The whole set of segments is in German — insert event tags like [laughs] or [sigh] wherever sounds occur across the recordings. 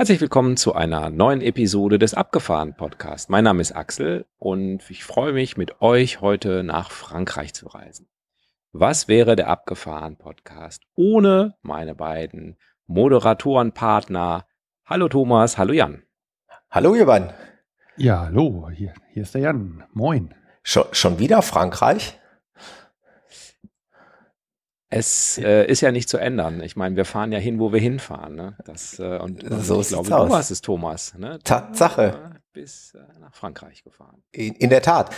Herzlich willkommen zu einer neuen Episode des Abgefahren Podcast. Mein Name ist Axel und ich freue mich, mit euch heute nach Frankreich zu reisen. Was wäre der Abgefahren Podcast ohne meine beiden Moderatorenpartner? Hallo Thomas, hallo Jan. Hallo ihr beiden. Ja, hallo, hier, hier ist der Jan. Moin. Schon, schon wieder Frankreich? Es äh, ist ja nicht zu ändern. Ich meine, wir fahren ja hin, wo wir hinfahren. Ne? Das, äh, und, und so ich glaube, aus. du warst es, Thomas. Ne? Tatsache. Bis äh, nach Frankreich gefahren. In, in, der Tat.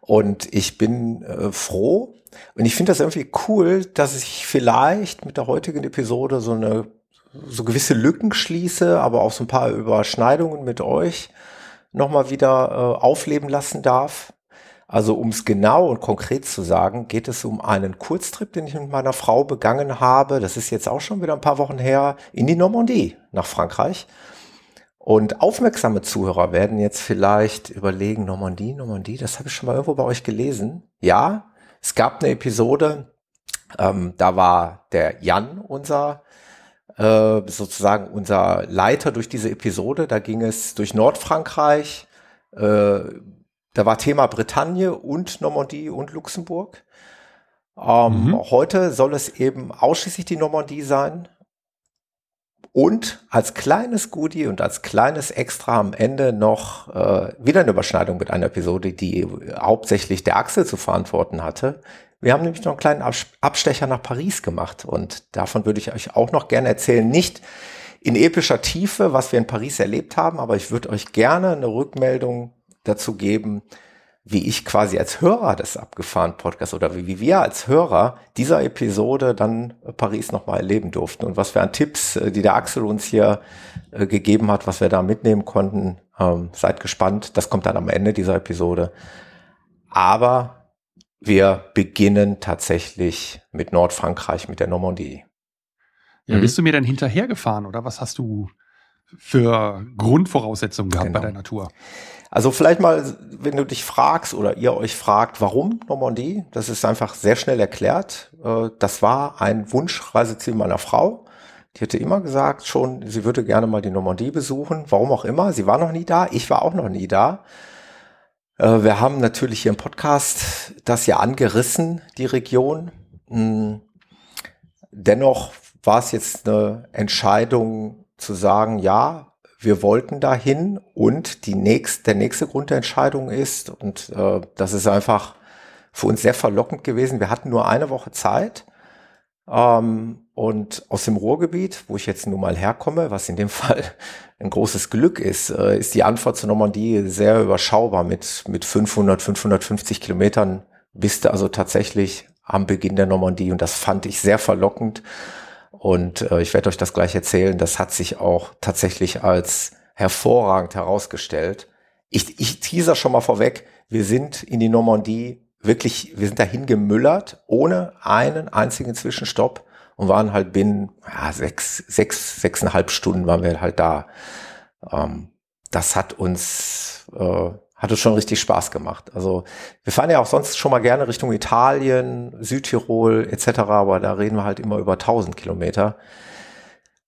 Und ich bin äh, froh. Und ich finde das irgendwie cool, dass ich vielleicht mit der heutigen Episode so eine so gewisse Lücken schließe, aber auch so ein paar Überschneidungen mit euch nochmal wieder äh, aufleben lassen darf. Also um es genau und konkret zu sagen, geht es um einen Kurztrip, den ich mit meiner Frau begangen habe. Das ist jetzt auch schon wieder ein paar Wochen her, in die Normandie nach Frankreich. Und aufmerksame Zuhörer werden jetzt vielleicht überlegen, Normandie, Normandie, das habe ich schon mal irgendwo bei euch gelesen. Ja, es gab eine Episode, ähm, da war der Jan unser äh, sozusagen unser Leiter durch diese Episode. Da ging es durch Nordfrankreich, äh, da war Thema Bretagne und Normandie und Luxemburg. Ähm, mhm. Heute soll es eben ausschließlich die Normandie sein. Und als kleines Goodie und als kleines Extra am Ende noch äh, wieder eine Überschneidung mit einer Episode, die hauptsächlich der Axel zu verantworten hatte. Wir haben nämlich noch einen kleinen Abstecher nach Paris gemacht und davon würde ich euch auch noch gerne erzählen. Nicht in epischer Tiefe, was wir in Paris erlebt haben, aber ich würde euch gerne eine Rückmeldung dazu geben, wie ich quasi als Hörer des abgefahren Podcasts oder wie, wie wir als Hörer dieser Episode dann Paris nochmal erleben durften und was wir an Tipps, äh, die der Axel uns hier äh, gegeben hat, was wir da mitnehmen konnten. Ähm, seid gespannt, das kommt dann am Ende dieser Episode. Aber wir beginnen tatsächlich mit Nordfrankreich, mit der Normandie. Ja, bist du mir dann hinterhergefahren oder was hast du für Grundvoraussetzungen gehabt genau. bei der Natur? Also vielleicht mal, wenn du dich fragst oder ihr euch fragt, warum Normandie, das ist einfach sehr schnell erklärt. Äh, das war ein Wunschreiseziel meiner Frau. Die hätte immer gesagt schon, sie würde gerne mal die Normandie besuchen. Warum auch immer. Sie war noch nie da. Ich war auch noch nie da. Äh, wir haben natürlich hier im Podcast das ja angerissen, die Region. Hm. Dennoch war es jetzt eine Entscheidung zu sagen, ja, wir wollten dahin und die nächst, der nächste Grund der Entscheidung ist, und äh, das ist einfach für uns sehr verlockend gewesen, wir hatten nur eine Woche Zeit ähm, und aus dem Ruhrgebiet, wo ich jetzt nun mal herkomme, was in dem [laughs] Fall ein großes Glück ist, äh, ist die Anfahrt zur Normandie sehr überschaubar mit, mit 500, 550 Kilometern. Bist du also tatsächlich am Beginn der Normandie und das fand ich sehr verlockend und äh, ich werde euch das gleich erzählen. Das hat sich auch tatsächlich als hervorragend herausgestellt. Ich, ich teaser schon mal vorweg. Wir sind in die Normandie wirklich, wir sind dahin gemüllert, ohne einen einzigen Zwischenstopp und waren halt binnen ja, sechs, sechs, sechseinhalb Stunden waren wir halt da. Ähm, das hat uns äh, hat uns schon richtig Spaß gemacht. Also wir fahren ja auch sonst schon mal gerne Richtung Italien, Südtirol etc., aber da reden wir halt immer über 1000 Kilometer.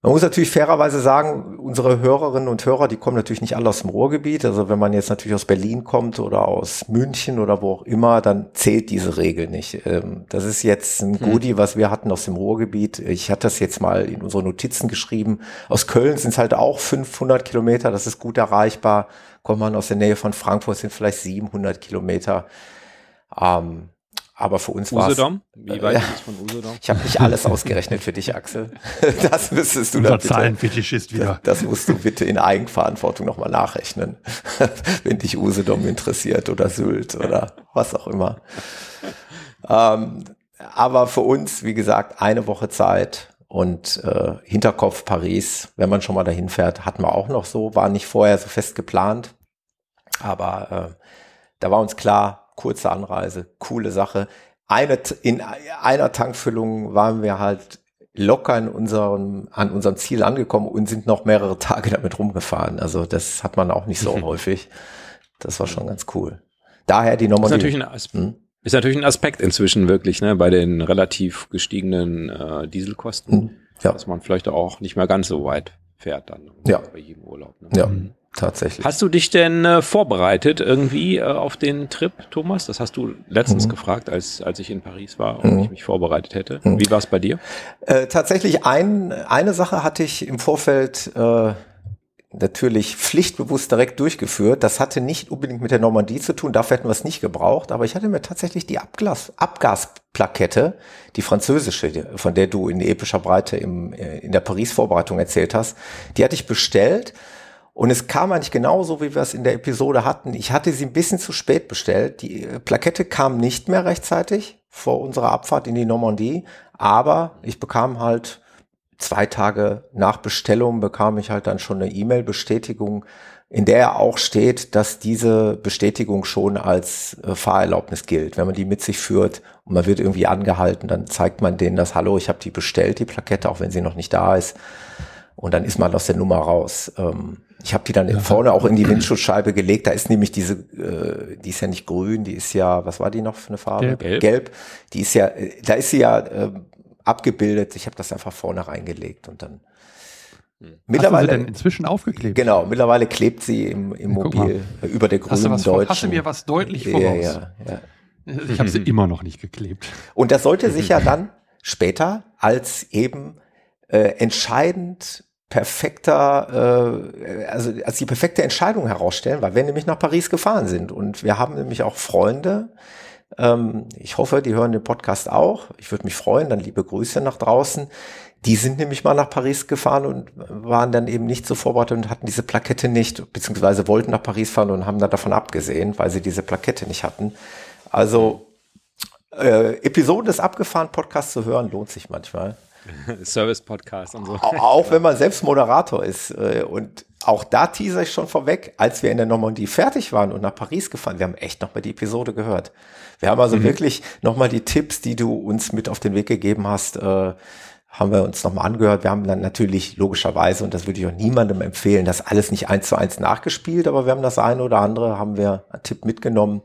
Man muss natürlich fairerweise sagen, unsere Hörerinnen und Hörer, die kommen natürlich nicht alle aus dem Ruhrgebiet. Also wenn man jetzt natürlich aus Berlin kommt oder aus München oder wo auch immer, dann zählt diese Regel nicht. Ähm, das ist jetzt ein hm. Goodie, was wir hatten aus dem Ruhrgebiet. Ich hatte das jetzt mal in unsere Notizen geschrieben. Aus Köln sind es halt auch 500 Kilometer. Das ist gut erreichbar. Kommt man aus der Nähe von Frankfurt, sind vielleicht 700 Kilometer. Ähm, aber für uns war es. Wie weit äh, ist es von Usedom? Ich habe nicht alles ausgerechnet für dich, Axel. [laughs] Das müsstest du dann Zahlenfetischist wieder. Das, das musst du bitte in Eigenverantwortung nochmal nachrechnen, [laughs] wenn dich Usedom interessiert oder Sylt oder was auch immer. Ähm, aber für uns, wie gesagt, eine Woche Zeit und äh, Hinterkopf Paris, wenn man schon mal dahin fährt, hatten wir auch noch so, war nicht vorher so fest geplant. Aber äh, Da war uns klar, kurze Anreise, coole Sache. Eine, in einer Tankfüllung waren wir halt locker in unserem, an unserem Ziel angekommen und sind noch mehrere Tage damit rumgefahren. Also das hat man auch nicht so häufig. Das war schon ganz cool. Daher die Nummer. Ist natürlich ein, As hm? ist natürlich ein Aspekt inzwischen wirklich, ne, bei den relativ gestiegenen äh, Dieselkosten, hm, ja. dass man vielleicht auch nicht mehr ganz so weit fährt dann ja. bei jedem Urlaub. Ne? Ja. Mhm. Tatsächlich. Hast du dich denn äh, vorbereitet irgendwie äh, auf den Trip, Thomas? Das hast du letztens mhm. gefragt, als, als ich in Paris war und mhm. ich mich vorbereitet hätte. Mhm. Wie war es bei dir? Äh, tatsächlich ein, eine Sache hatte ich im Vorfeld äh, natürlich pflichtbewusst direkt durchgeführt. Das hatte nicht unbedingt mit der Normandie zu tun, dafür hätten wir es nicht gebraucht, aber ich hatte mir tatsächlich die Abgas, Abgasplakette, die französische, von der du in epischer Breite im, äh, in der Paris-Vorbereitung erzählt hast, die hatte ich bestellt und es kam eigentlich genauso, wie wir es in der Episode hatten. Ich hatte sie ein bisschen zu spät bestellt. Die äh, Plakette kam nicht mehr rechtzeitig vor unserer Abfahrt in die Normandie, aber ich bekam halt zwei Tage nach Bestellung bekam ich halt dann schon eine E-Mail-Bestätigung, in der auch steht, dass diese Bestätigung schon als äh, Fahrerlaubnis gilt. Wenn man die mit sich führt und man wird irgendwie angehalten, dann zeigt man denen das, hallo, ich habe die bestellt, die Plakette, auch wenn sie noch nicht da ist. Und dann ist man aus der Nummer raus. Ähm, ich habe die dann ja. vorne auch in die Windschutzscheibe gelegt. Da ist nämlich diese, äh, die ist ja nicht grün, die ist ja, was war die noch für eine Farbe? Gelb. Gelb. Die ist ja, äh, da ist sie ja äh, abgebildet. Ich habe das einfach vorne reingelegt und dann. Hm. Mittlerweile denn inzwischen aufgeklebt. Genau, mittlerweile klebt sie im, im Mobil über der grünen hast Deutschen. Hast du mir was deutlich voraus? Ja, ja, ja. Ich habe sie [laughs] immer noch nicht geklebt. Und das sollte sich ja dann später als eben äh, entscheidend perfekter, äh, also als die perfekte Entscheidung herausstellen, weil wir nämlich nach Paris gefahren sind und wir haben nämlich auch Freunde. Ähm, ich hoffe, die hören den Podcast auch. Ich würde mich freuen, dann liebe Grüße nach draußen. Die sind nämlich mal nach Paris gefahren und waren dann eben nicht so vorbereitet und hatten diese Plakette nicht, beziehungsweise wollten nach Paris fahren und haben da davon abgesehen, weil sie diese Plakette nicht hatten. Also äh, Episoden des Abgefahren Podcasts zu hören, lohnt sich manchmal. [laughs] Service-Podcast und so. Auch wenn man selbst Moderator ist. Äh, und auch da teaser ich schon vorweg, als wir in der Normandie fertig waren und nach Paris gefahren, wir haben echt nochmal die Episode gehört. Wir haben also mhm. wirklich nochmal die Tipps, die du uns mit auf den Weg gegeben hast, äh, haben wir uns nochmal angehört. Wir haben dann natürlich logischerweise, und das würde ich auch niemandem empfehlen, das alles nicht eins zu eins nachgespielt, aber wir haben das eine oder andere, haben wir einen Tipp mitgenommen.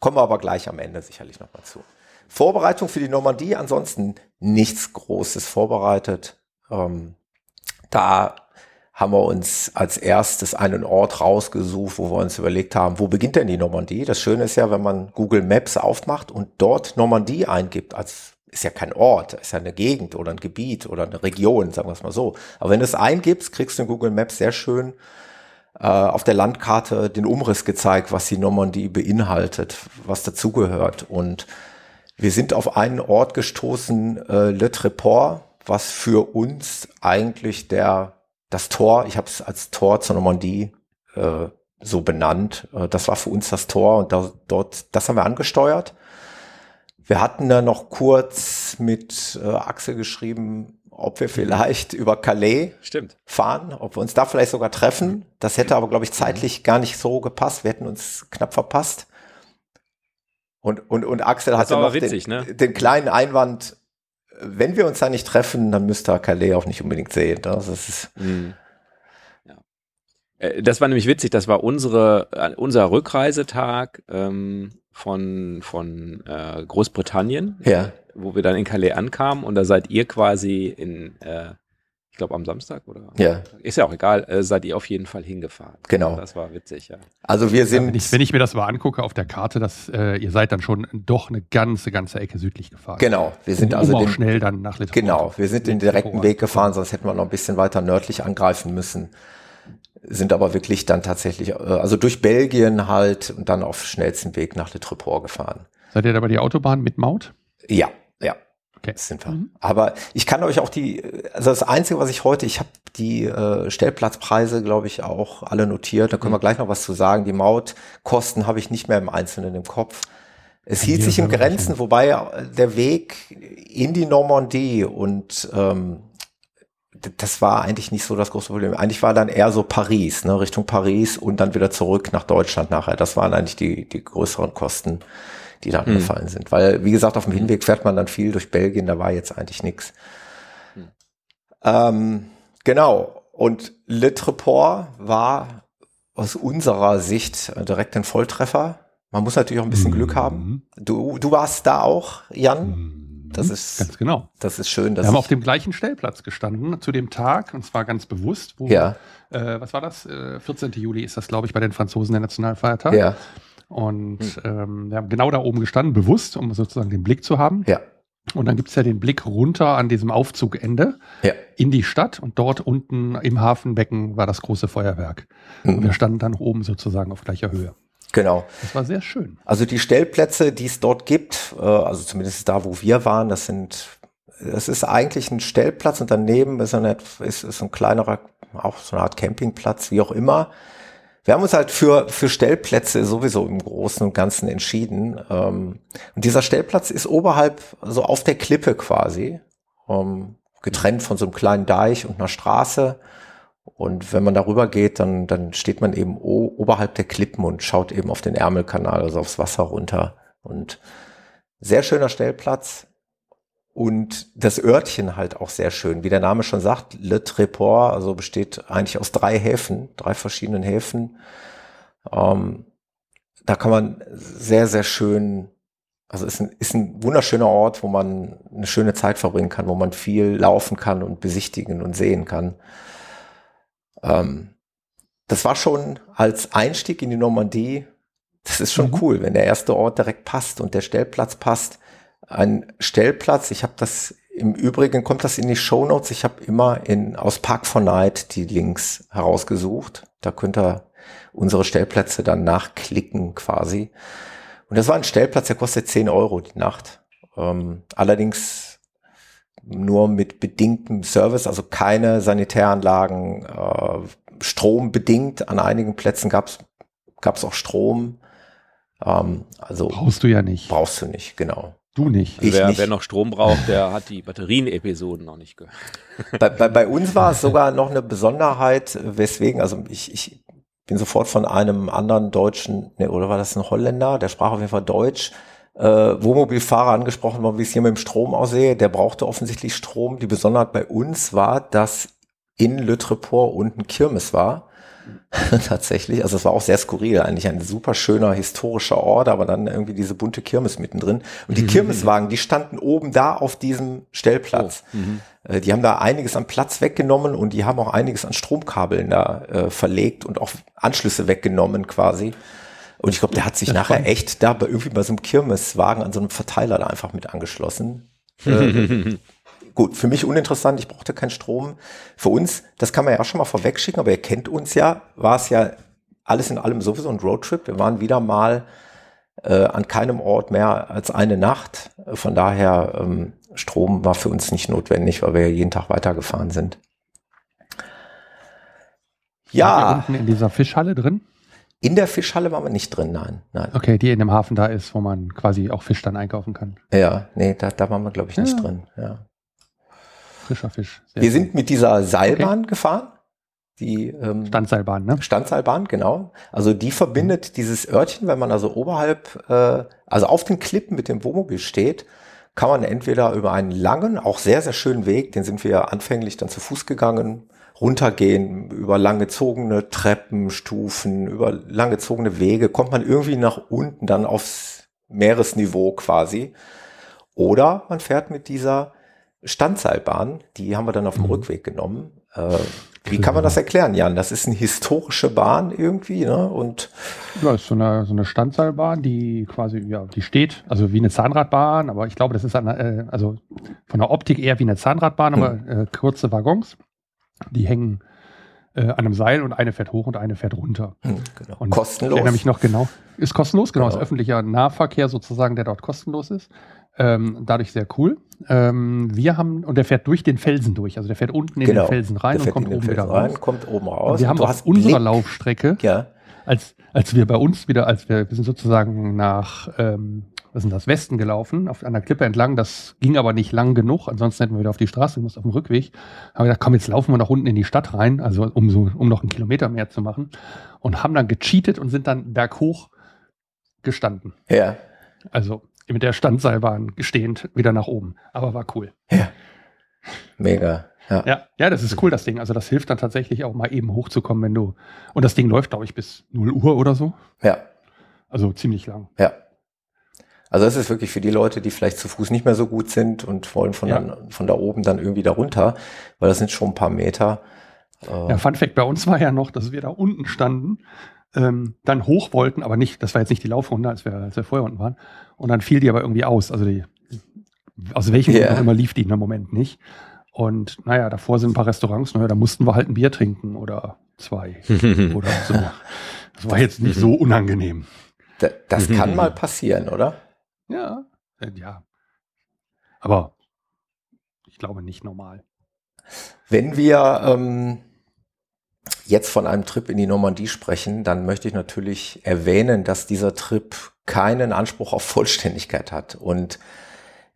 Kommen wir aber gleich am Ende sicherlich nochmal zu. Vorbereitung für die Normandie, ansonsten nichts Großes vorbereitet. Ähm, da haben wir uns als erstes einen Ort rausgesucht, wo wir uns überlegt haben, wo beginnt denn die Normandie? Das Schöne ist ja, wenn man Google Maps aufmacht und dort Normandie eingibt, als ist ja kein Ort, ist ja eine Gegend oder ein Gebiet oder eine Region, sagen wir es mal so. Aber wenn du es eingibst, kriegst du in Google Maps sehr schön äh, auf der Landkarte den Umriss gezeigt, was die Normandie beinhaltet, was dazugehört. Und wir sind auf einen Ort gestoßen, äh, Le Tréport, was für uns eigentlich der das Tor, ich habe es als Tor zur Normandie äh, so benannt. Äh, das war für uns das Tor und da, dort, das haben wir angesteuert. Wir hatten da noch kurz mit äh, Axel geschrieben, ob wir vielleicht über Calais Stimmt. fahren, ob wir uns da vielleicht sogar treffen. Das hätte aber, glaube ich, zeitlich gar nicht so gepasst. Wir hätten uns knapp verpasst. Und, und, und Axel hatte noch witzig, den, ne? den, kleinen Einwand, wenn wir uns da nicht treffen, dann müsste Calais auch nicht unbedingt sehen. Ne? Das ist mhm. ja. Äh, das war nämlich witzig, das war unsere, äh, unser Rückreisetag ähm, von, von äh, Großbritannien, ja. wo wir dann in Calais ankamen und da seid ihr quasi in äh, glaube am Samstag oder? Ja. Ist ja auch egal, äh, seid ihr auf jeden Fall hingefahren. Genau. Das war witzig, ja. Also wir sind. Ja, wenn, ich, wenn, ich, mir das mal angucke auf der Karte, dass äh, ihr seid dann schon doch eine ganze, ganze Ecke südlich gefahren. Genau. Wir sind um, also um auch den, schnell dann nach Litauen. Genau. Wir sind den direkten Weg gefahren, sonst hätten wir noch ein bisschen weiter nördlich angreifen müssen. Sind aber wirklich dann tatsächlich, äh, also durch Belgien halt und dann auf schnellsten Weg nach Le Treport gefahren. Seid ihr da bei die Autobahn mit Maut? Ja. Okay. Sind wir. Mhm. Aber ich kann euch auch die, also das Einzige, was ich heute, ich habe die äh, Stellplatzpreise, glaube ich, auch alle notiert. Da können mhm. wir gleich noch was zu sagen. Die Mautkosten habe ich nicht mehr im Einzelnen im Kopf. Es hielt sich in Grenzen, wobei der Weg in die Normandie und ähm, das war eigentlich nicht so das große Problem. Eigentlich war dann eher so Paris, ne, Richtung Paris und dann wieder zurück nach Deutschland nachher. Das waren eigentlich die, die größeren Kosten, die da angefallen hm. sind. Weil, wie gesagt, auf dem Hinweg fährt man dann viel durch Belgien, da war jetzt eigentlich nichts. Hm. Ähm, genau. Und Le Treport war aus unserer Sicht direkt ein Volltreffer. Man muss natürlich auch ein bisschen mhm. Glück haben. Du, du warst da auch, Jan. Mhm. Das mhm, ist ganz genau. Das ist schön. Wir haben auf dem gleichen Stellplatz gestanden zu dem Tag und zwar ganz bewusst. Wo, ja. Äh, was war das? Äh, 14. Juli ist das, glaube ich, bei den Franzosen der Nationalfeiertag. Ja. Und hm. ähm, wir haben genau da oben gestanden, bewusst, um sozusagen den Blick zu haben. Ja. Und dann gibt es ja den Blick runter an diesem Aufzugende ja. in die Stadt und dort unten im Hafenbecken war das große Feuerwerk. Mhm. Und wir standen dann oben sozusagen auf gleicher Höhe. Genau. Das war sehr schön. Also die Stellplätze, die es dort gibt, äh, also zumindest da, wo wir waren, das sind, es ist eigentlich ein Stellplatz und daneben ist, eine, ist, ist ein kleinerer, auch so eine Art Campingplatz, wie auch immer. Wir haben uns halt für, für Stellplätze sowieso im Großen und Ganzen entschieden. Ähm, und dieser Stellplatz ist oberhalb, also auf der Klippe quasi, ähm, getrennt von so einem kleinen Deich und einer Straße. Und wenn man darüber geht, dann, dann steht man eben oberhalb der Klippen und schaut eben auf den Ärmelkanal, also aufs Wasser runter. Und sehr schöner Stellplatz. Und das Örtchen halt auch sehr schön. Wie der Name schon sagt, Le Tréport, also besteht eigentlich aus drei Häfen, drei verschiedenen Häfen. Ähm, da kann man sehr, sehr schön, also ist ein, ist ein wunderschöner Ort, wo man eine schöne Zeit verbringen kann, wo man viel laufen kann und besichtigen und sehen kann. Ähm, das war schon als Einstieg in die Normandie, das ist schon mhm. cool, wenn der erste Ort direkt passt und der Stellplatz passt. Ein Stellplatz, ich habe das im Übrigen kommt das in die Show Notes. Ich habe immer in aus Park for Night die Links herausgesucht. Da könnt ihr unsere Stellplätze dann nachklicken quasi. Und das war ein Stellplatz, der kostet 10 Euro die Nacht. Ähm, allerdings nur mit bedingtem Service, also keine Sanitäranlagen, äh, Strom bedingt. An einigen Plätzen gab es auch Strom. Ähm, also brauchst du ja nicht. Brauchst du nicht, genau. Du nicht. Also wer, nicht. wer noch Strom braucht, der hat die Batterien-Episoden noch nicht gehört. [laughs] Bei, bei, bei uns war es sogar noch eine Besonderheit, weswegen, also ich, ich bin sofort von einem anderen Deutschen, ne, oder war das ein Holländer, der sprach auf jeden Fall Deutsch, äh, Wohnmobilfahrer angesprochen worden, wie es hier mit dem Strom aussehe. Der brauchte offensichtlich Strom. Die Besonderheit bei uns war, dass in Le Treport unten Kirmes war. [laughs] Tatsächlich, also es war auch sehr skurril, eigentlich ein super schöner historischer Ort, aber dann irgendwie diese bunte Kirmes mittendrin. Und die mhm. Kirmeswagen, die standen oben da auf diesem Stellplatz. Oh. Mhm. Äh, die haben da einiges an Platz weggenommen und die haben auch einiges an Stromkabeln da äh, verlegt und auch Anschlüsse weggenommen quasi. Und ich glaube, der hat sich nachher spannend. echt da bei, irgendwie bei so einem Kirmeswagen an so einem Verteiler da einfach mit angeschlossen. [laughs] äh, gut, für mich uninteressant, ich brauchte keinen Strom. Für uns, das kann man ja auch schon mal vorwegschicken, aber ihr kennt uns ja, war es ja alles in allem sowieso ein Roadtrip. Wir waren wieder mal äh, an keinem Ort mehr als eine Nacht. Von daher, ähm, Strom war für uns nicht notwendig, weil wir ja jeden Tag weitergefahren sind. Ja. Unten in dieser Fischhalle drin? In der Fischhalle waren wir nicht drin, nein, nein. Okay, die in dem Hafen da ist, wo man quasi auch Fisch dann einkaufen kann. Ja, nee, da, da waren wir, glaube ich, nicht ja. drin. Ja. Frischer Fisch. Sehr wir sind mit dieser Seilbahn okay. gefahren. Die ähm, Standseilbahn, ne? Standseilbahn, genau. Also die verbindet mhm. dieses Örtchen, wenn man also oberhalb, äh, also auf den Klippen mit dem Wohnmobil steht, kann man entweder über einen langen, auch sehr, sehr schönen Weg, den sind wir anfänglich dann zu Fuß gegangen, runtergehen, über langgezogene Treppenstufen, über langgezogene Wege, kommt man irgendwie nach unten dann aufs Meeresniveau quasi. Oder man fährt mit dieser Standseilbahn, die haben wir dann auf dem mhm. Rückweg genommen. Äh, wie kann man das erklären, Jan? Das ist eine historische Bahn irgendwie, ne? Und ja, ist so eine, so eine Standseilbahn, die quasi, ja, die steht, also wie eine Zahnradbahn, aber ich glaube, das ist eine, äh, also von der Optik eher wie eine Zahnradbahn, aber hm. äh, kurze Waggons. Die hängen äh, an einem Seil und eine fährt hoch und eine fährt runter. Hm, genau. Und kostenlos. Ich erinnere mich noch genau. Ist kostenlos, genau. genau. Ist öffentlicher Nahverkehr sozusagen, der dort kostenlos ist. Ähm, dadurch sehr cool. Ähm, wir haben, und der fährt durch den Felsen durch. Also der fährt unten in genau. den Felsen rein und kommt oben wieder rein, raus. kommt oben raus. Und wir haben auf unserer Blick. Laufstrecke, ja. als, als wir bei uns wieder, als wir, wir sind sozusagen nach ähm, was sind das, Westen gelaufen, auf einer Klippe entlang. Das ging aber nicht lang genug, ansonsten hätten wir wieder auf die Straße gemusst, auf dem Rückweg. Haben wir gedacht, komm, jetzt laufen wir noch unten in die Stadt rein, also um, so, um noch einen Kilometer mehr zu machen. Und haben dann gecheatet und sind dann berghoch gestanden. Ja. Also mit der Standseilbahn gestehend wieder nach oben. Aber war cool. Ja. Mega. Ja. Ja, ja, das ist cool, das Ding. Also das hilft dann tatsächlich auch mal eben hochzukommen, wenn du. Und das Ding läuft, glaube ich, bis 0 Uhr oder so. Ja. Also ziemlich lang. Ja. Also das ist wirklich für die Leute, die vielleicht zu Fuß nicht mehr so gut sind und wollen von, Ja. dann, von da oben dann irgendwie da runter, weil das sind schon ein paar Meter. Äh, Ja, Fun Fact bei uns war ja noch, dass wir da unten standen, ähm, dann hoch wollten, aber nicht, das war jetzt nicht die Laufrunde, als wir, als wir vorher unten waren. Und dann fiel die aber irgendwie aus. Also die, aus welchem Grund Ja. auch immer lief die in dem Moment nicht. Und naja, davor sind ein paar Restaurants, naja, da mussten wir halt ein Bier trinken oder zwei [laughs] oder so. Das war jetzt nicht so unangenehm. da, das kann mal passieren, oder? Ja, äh, ja. Aber ich glaube nicht normal. Wenn wir ähm, jetzt von einem Trip in die Normandie sprechen, dann möchte ich natürlich erwähnen, dass dieser Trip keinen Anspruch auf Vollständigkeit hat. Und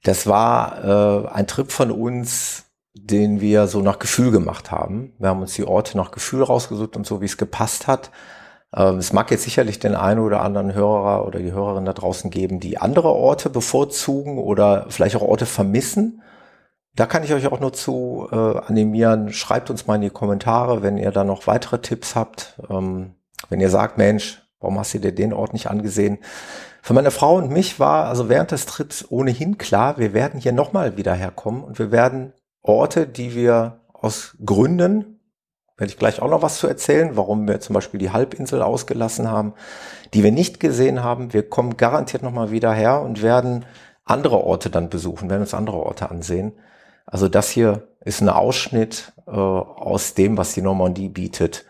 das war äh, ein Trip von uns, den wir so nach Gefühl gemacht haben. Wir haben uns die Orte nach Gefühl rausgesucht und so, wie es gepasst hat. Ähm, es mag jetzt sicherlich den einen oder anderen Hörer oder die Hörerin da draußen geben, die andere Orte bevorzugen oder vielleicht auch Orte vermissen. Da kann ich euch auch nur zu äh, animieren. Schreibt uns mal in die Kommentare, wenn ihr da noch weitere Tipps habt. Ähm, wenn ihr sagt, Mensch, warum hast du dir den Ort nicht angesehen? Für meine Frau und mich war also während des Trips ohnehin klar, wir werden hier nochmal wieder herkommen und wir werden Orte, die wir aus Gründen, werde ich gleich auch noch was zu erzählen, warum wir zum Beispiel die Halbinsel ausgelassen haben, die wir nicht gesehen haben. Wir kommen garantiert nochmal wieder her und werden andere Orte dann besuchen, werden uns andere Orte ansehen. Also das hier ist ein Ausschnitt äh, aus dem, was die Normandie bietet.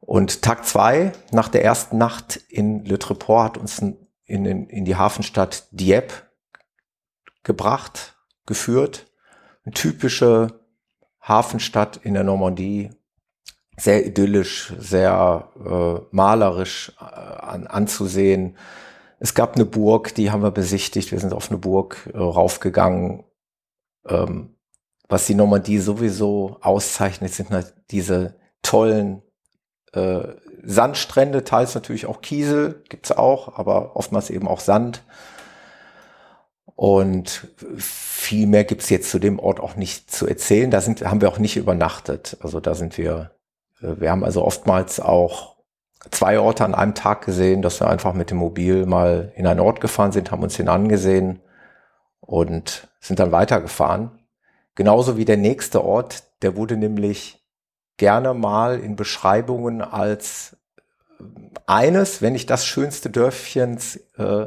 Und Tag zwei nach der ersten Nacht in Le Treport hat uns in, in, in die Hafenstadt Dieppe gebracht, geführt. Eine typische Hafenstadt in der Normandie, sehr idyllisch, sehr äh, malerisch äh, an, anzusehen. Es gab eine Burg, die haben wir besichtigt. Wir sind auf eine Burg äh, raufgegangen. Ähm, was die Normandie sowieso auszeichnet, sind halt diese tollen äh, Sandstrände, teils natürlich auch Kiesel, gibt's auch, aber oftmals eben auch Sand. Und viel mehr gibt's jetzt zu dem Ort auch nicht zu erzählen. Da sind, haben wir auch nicht übernachtet. Also da sind wir, äh, wir haben also oftmals auch zwei Orte an einem Tag gesehen, dass wir einfach mit dem Mobil mal in einen Ort gefahren sind, haben uns den angesehen und sind dann weitergefahren. Genauso wie der nächste Ort, der wurde nämlich gerne mal in Beschreibungen als eines, wenn nicht das schönste Dörfchens äh,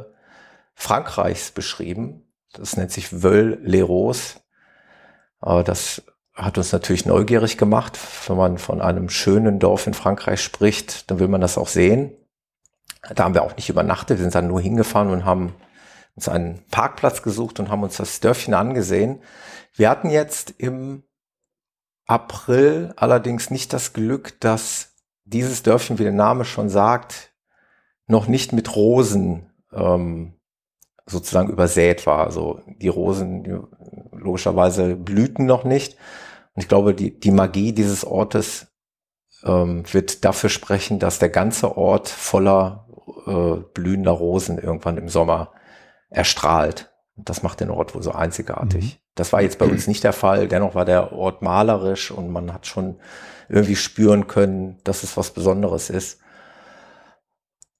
Frankreichs beschrieben. Das nennt sich Veules-les-Roses. Äh, das hat uns natürlich neugierig gemacht. Wenn man von einem schönen Dorf in Frankreich spricht, dann will man das auch sehen. Da haben wir auch nicht übernachtet, wir sind dann nur hingefahren und haben uns einen Parkplatz gesucht und haben uns das Dörfchen angesehen. Wir hatten jetzt im April allerdings nicht das Glück, dass dieses Dörfchen, wie der Name schon sagt, noch nicht mit Rosen ähm, sozusagen übersät war. Also die Rosen die, logischerweise blühten noch nicht. Und ich glaube, die, die Magie dieses Ortes ähm, wird dafür sprechen, dass der ganze Ort voller äh, blühender Rosen irgendwann im Sommer erstrahlt. Und das macht den Ort wohl so einzigartig. Mhm. Das war jetzt bei uns nicht der Fall. Dennoch war der Ort malerisch und man hat schon irgendwie spüren können, dass es was Besonderes ist.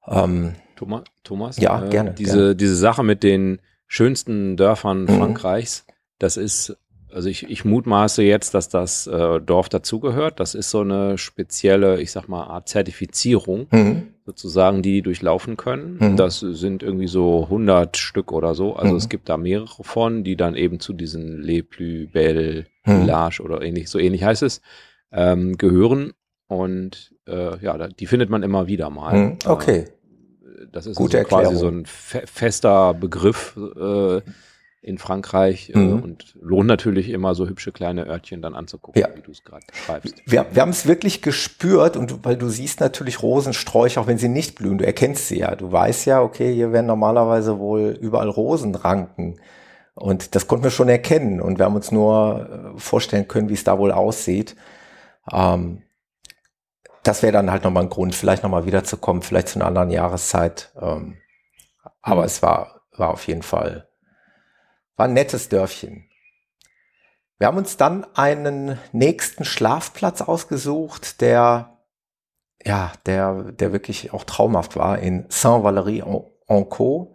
Ähm, Thomas, Thomas Ja, äh, gerne, Diese, gerne. diese Sache mit den schönsten Dörfern Mhm. Frankreichs, das ist, also ich, ich mutmaße jetzt, dass das äh, Dorf dazugehört. Das ist so eine spezielle, ich sag mal, Art Zertifizierung, mhm. sozusagen, die die durchlaufen können. Mhm. Das sind irgendwie so 100 Stück oder so. Also Mhm. es gibt da mehrere von, die dann eben zu diesen Les Plus Belles Mhm. Village oder ähnlich, so ähnlich heißt es, ähm, gehören. Und äh, ja, die findet man immer wieder mal. Mhm. Okay. Äh, das ist Gute also quasi Erklärung. so ein fe fester Begriff äh, in Frankreich äh, Mhm. und lohnt natürlich immer so hübsche kleine Örtchen dann anzugucken, Ja. wie du es gerade schreibst. Wir, wir haben es wirklich gespürt und du, weil du siehst natürlich Rosensträucher, auch wenn sie nicht blühen, du erkennst sie ja. Du weißt ja, okay, hier werden normalerweise wohl überall Rosen ranken. Und das konnten wir schon erkennen und wir haben uns nur äh, vorstellen können, wie es da wohl aussieht. Ähm, das wäre dann halt nochmal ein Grund, vielleicht nochmal wiederzukommen, vielleicht zu einer anderen Jahreszeit. Ähm, aber es war, war auf jeden Fall, war ein nettes Dörfchen. Wir haben uns dann einen nächsten Schlafplatz ausgesucht, der, ja, der, der wirklich auch traumhaft war in Saint-Valery-en-Caux.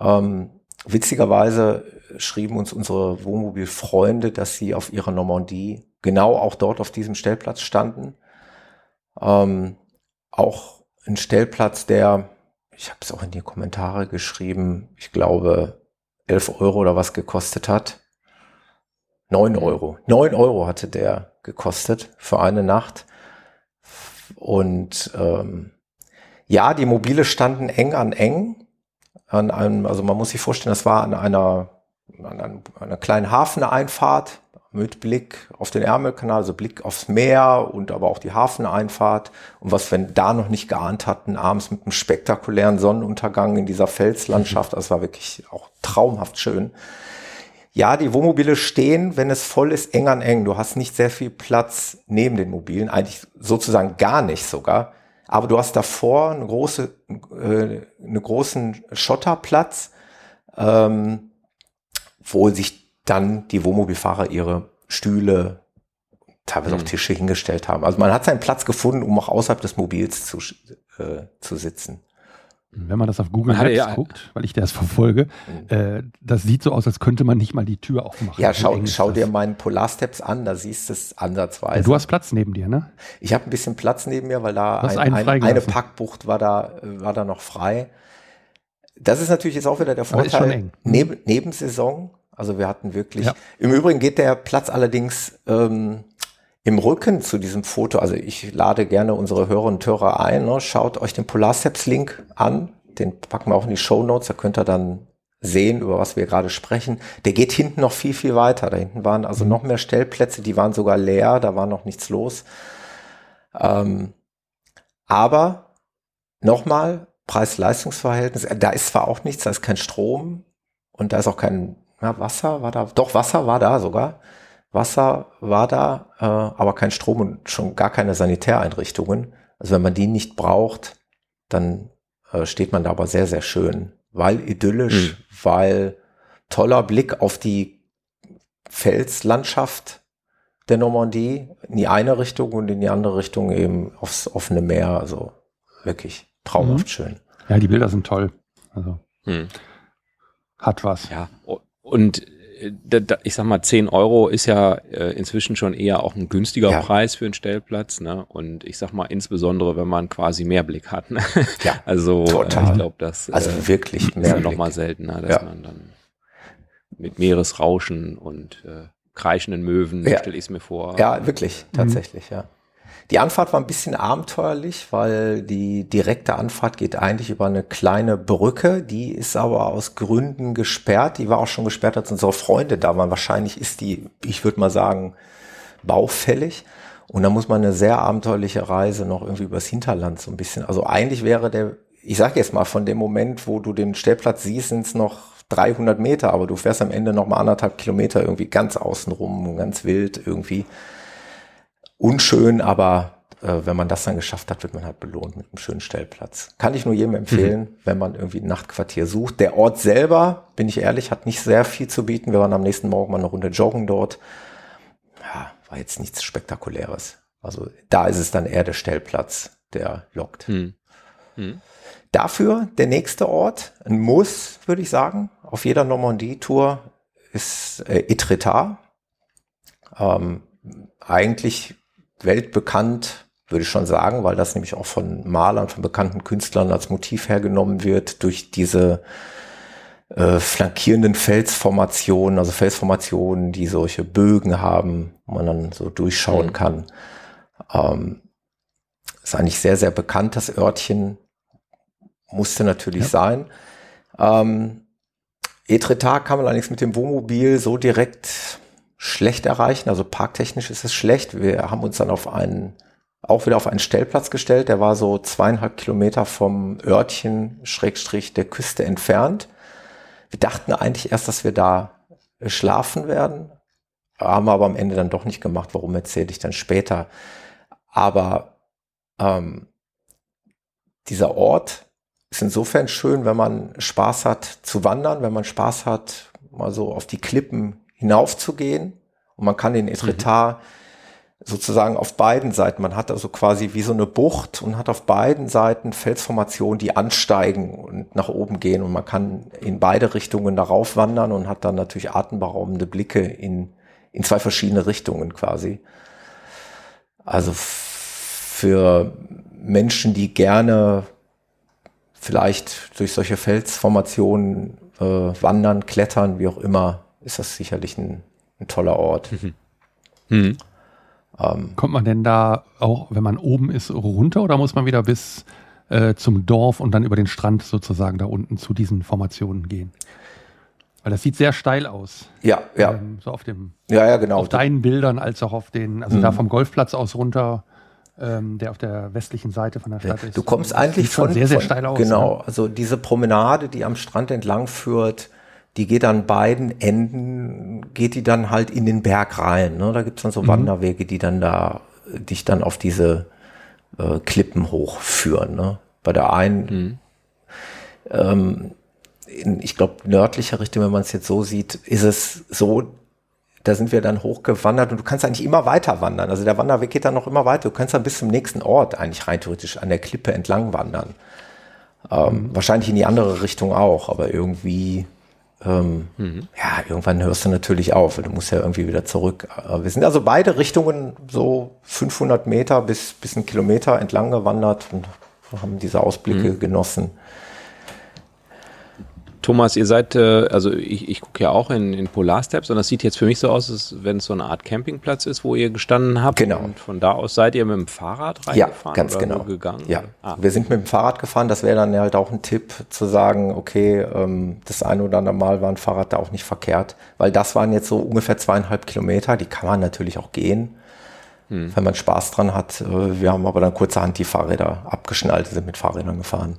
Ähm, witzigerweise schrieben uns unsere Wohnmobilfreunde, dass sie auf ihrer Normandie genau auch dort auf diesem Stellplatz standen. Ähm, auch ein Stellplatz, der, ich habe es auch in die Kommentare geschrieben, ich glaube 11 Euro oder was gekostet hat. 9 Euro. 9 Euro hatte der gekostet für eine Nacht. Und ähm, ja, die Mobile standen eng an eng. An einem, also man muss sich vorstellen, das war an einer, an einem- einer kleinen Hafeneinfahrt mit Blick auf den Ärmelkanal, also Blick aufs Meer und aber auch die Hafeneinfahrt. Und was wir da noch nicht geahnt hatten, abends mit einem spektakulären Sonnenuntergang in dieser Felslandschaft, das war wirklich auch traumhaft schön. Ja, die Wohnmobile stehen, wenn es voll ist, eng an eng. Du hast nicht sehr viel Platz neben den Mobilen, eigentlich sozusagen gar nicht sogar. Aber du hast davor eine große, äh, einen großen Schotterplatz, ähm, wo sich dann die Wohnmobilfahrer ihre Stühle, teilweise auch Mhm. Tische hingestellt haben. Also man hat seinen Platz gefunden, um auch außerhalb des Mobils zu, äh, zu sitzen. Wenn man das auf Google Maps ja- guckt, weil ich das verfolge, äh, das sieht so aus, als könnte man nicht mal die Tür aufmachen. Ja, schau, schau dir meinen Polarsteps an, da siehst du es ansatzweise. Ja, du hast Platz neben dir, ne? Ich habe ein bisschen Platz neben mir, weil da ein, ein, eine Packbucht war da, war da noch frei. Das ist natürlich jetzt auch wieder der Aber ist schon Vorteil. eng. Neben, Nebensaison, also wir hatten wirklich. Ja. Im Übrigen geht der Platz allerdings ähm, im Rücken zu diesem Foto. Also ich lade gerne unsere Hörerinnen und Hörer ein. Ne? Schaut euch den Polarsteps-Link an. Den packen wir auch in die Show Notes. Da könnt ihr dann sehen, über was wir gerade sprechen. Der geht hinten noch viel, viel weiter. Da hinten waren also noch mehr Stellplätze, die waren sogar leer, da war noch nichts los. Ähm, aber nochmal, Preis-Leistungs-Verhältnis, äh, da ist zwar auch nichts, da ist kein Strom und da ist auch kein ja, Wasser, war da, doch Wasser war da sogar. Wasser war da, äh, aber kein Strom und schon gar keine Sanitäreinrichtungen. Also wenn man die nicht braucht, dann äh, steht man da aber sehr, sehr schön, weil idyllisch, weil toller Blick auf die Felslandschaft der Normandie in die eine Richtung und in die andere Richtung eben aufs offene Meer. Also wirklich traumhaft Mhm. schön. Ja, die Bilder sind toll. Also Hm. hat was. Ja, o- und äh, ich sag mal, 10 Euro ist ja äh, inzwischen schon eher auch ein günstiger Ja. Preis für einen Stellplatz. Ne? Und ich sag mal, insbesondere, wenn man quasi Mehrblick hat. Ne? Ja, [laughs] Also Total. Äh, ich glaube, das also wirklich ist ja mehr noch mal Blick. seltener, dass Ja. man dann mit Meeresrauschen und äh, kreischenden Möwen, Ja. stelle ich es mir vor. Ja, wirklich, tatsächlich, ja. Die Anfahrt war ein bisschen abenteuerlich, weil die direkte Anfahrt geht eigentlich über eine kleine Brücke, die ist aber aus Gründen gesperrt. Die war auch schon gesperrt, als unsere Freunde da waren. Wahrscheinlich ist die, ich würde mal sagen, baufällig. Und da muss man eine sehr abenteuerliche Reise noch irgendwie übers Hinterland so ein bisschen. Also eigentlich wäre der, ich sage jetzt mal, von dem Moment, wo du den Stellplatz siehst, sind es noch 300 Meter, aber du fährst am Ende noch mal anderthalb Kilometer irgendwie ganz außenrum, ganz wild irgendwie. Unschön, aber äh, wenn man das dann geschafft hat, wird man halt belohnt mit einem schönen Stellplatz. Kann ich nur jedem empfehlen, wenn man irgendwie ein Nachtquartier sucht. Der Ort selber, bin ich ehrlich, hat nicht sehr viel zu bieten. Wir waren am nächsten Morgen mal eine Runde joggen dort. Ja, war jetzt nichts Spektakuläres. Also da ist es dann eher der Stellplatz, der lockt. Hm. Hm. Dafür der nächste Ort, ein Muss, würde ich sagen, auf jeder Normandie-Tour ist äh, Etretat. Ähm, eigentlich weltbekannt, würde ich schon sagen, weil das nämlich auch von Malern, von bekannten Künstlern als Motiv hergenommen wird durch diese äh, flankierenden Felsformationen, also Felsformationen, die solche Bögen haben, wo man dann so durchschauen Mhm. kann. Ähm, ist eigentlich sehr, sehr bekannt, das Örtchen. Musste natürlich Ja. sein. Ähm, Etretat kann man allerdings mit dem Wohnmobil so direkt schlecht erreichen. Also parktechnisch ist es schlecht. Wir haben uns dann auf einen, auch wieder auf einen Stellplatz gestellt. Der war so zweieinhalb Kilometer vom Örtchen, Schrägstrich der Küste entfernt. Wir dachten eigentlich erst, dass wir da schlafen werden. Haben wir aber am Ende dann doch nicht gemacht. Warum erzähle ich dann später? Aber ähm, dieser Ort ist insofern schön, wenn man Spaß hat zu wandern, wenn man Spaß hat, mal so auf die Klippen hinaufzugehen. Und man kann den Etretat mhm. sozusagen auf beiden Seiten, man hat also quasi wie so eine Bucht und hat auf beiden Seiten Felsformationen, die ansteigen und nach oben gehen. Und man kann in beide Richtungen darauf wandern und hat dann natürlich atemberaubende Blicke in, in zwei verschiedene Richtungen quasi. Also für Menschen, die gerne vielleicht durch solche Felsformationen äh, wandern, klettern, wie auch immer, ist das sicherlich ein, ein toller Ort. Mhm. Mhm. Ähm, Kommt man denn da auch, wenn man oben ist, runter oder muss man wieder bis äh, zum Dorf und dann über den Strand sozusagen da unten zu diesen Formationen gehen? Weil das sieht sehr steil aus. Ja, ja. Ähm, so auf dem, ja, ja, genau. Auf deinen Bildern als auch auf den, also mhm. da vom Golfplatz aus runter, ähm, der auf der westlichen Seite von der Stadt ist. Du kommst eigentlich von sehr, sehr steil aus. Genau, ne? also diese Promenade, die am Strand entlang führt, die geht an beiden Enden, geht die dann halt in den Berg rein. Ne? Da gibt's dann so mhm. Wanderwege, die dann da dich dann auf diese äh, Klippen hochführen. Ne? Bei der einen, mhm. ähm, in, ich glaube, nördlicher Richtung, wenn man es jetzt so sieht, ist es so, da sind wir dann hochgewandert und du kannst eigentlich immer weiter wandern. Also der Wanderweg geht dann noch immer weiter. Du kannst dann bis zum nächsten Ort eigentlich rein theoretisch an der Klippe entlang wandern. Ähm, mhm. Wahrscheinlich in die andere Richtung auch, aber irgendwie ähm, mhm. Ja, irgendwann hörst du natürlich auf, weil du musst ja irgendwie wieder zurück. Wir sind also beide Richtungen so 500 Meter bis, bis einen Kilometer entlang gewandert und haben diese Ausblicke mhm. genossen. Thomas, ihr seid, äh, also ich, ich gucke ja auch in, in Polarsteps und das sieht jetzt für mich so aus, als wenn es so eine Art Campingplatz ist, wo ihr gestanden habt. Genau. Und von da aus seid ihr mit dem Fahrrad reingefahren? Ja, ganz genau. Gegangen? Ja, ah. wir sind mit dem Fahrrad gefahren. Das wäre dann halt auch ein Tipp zu sagen, okay, ähm, das eine oder andere Mal war ein Fahrrad da auch nicht verkehrt, weil das waren jetzt so ungefähr zweieinhalb Kilometer. Die kann man natürlich auch gehen, hm. wenn man Spaß dran hat. Äh, wir haben aber dann kurzerhand die Fahrräder abgeschnallt, sind mit Fahrrädern gefahren.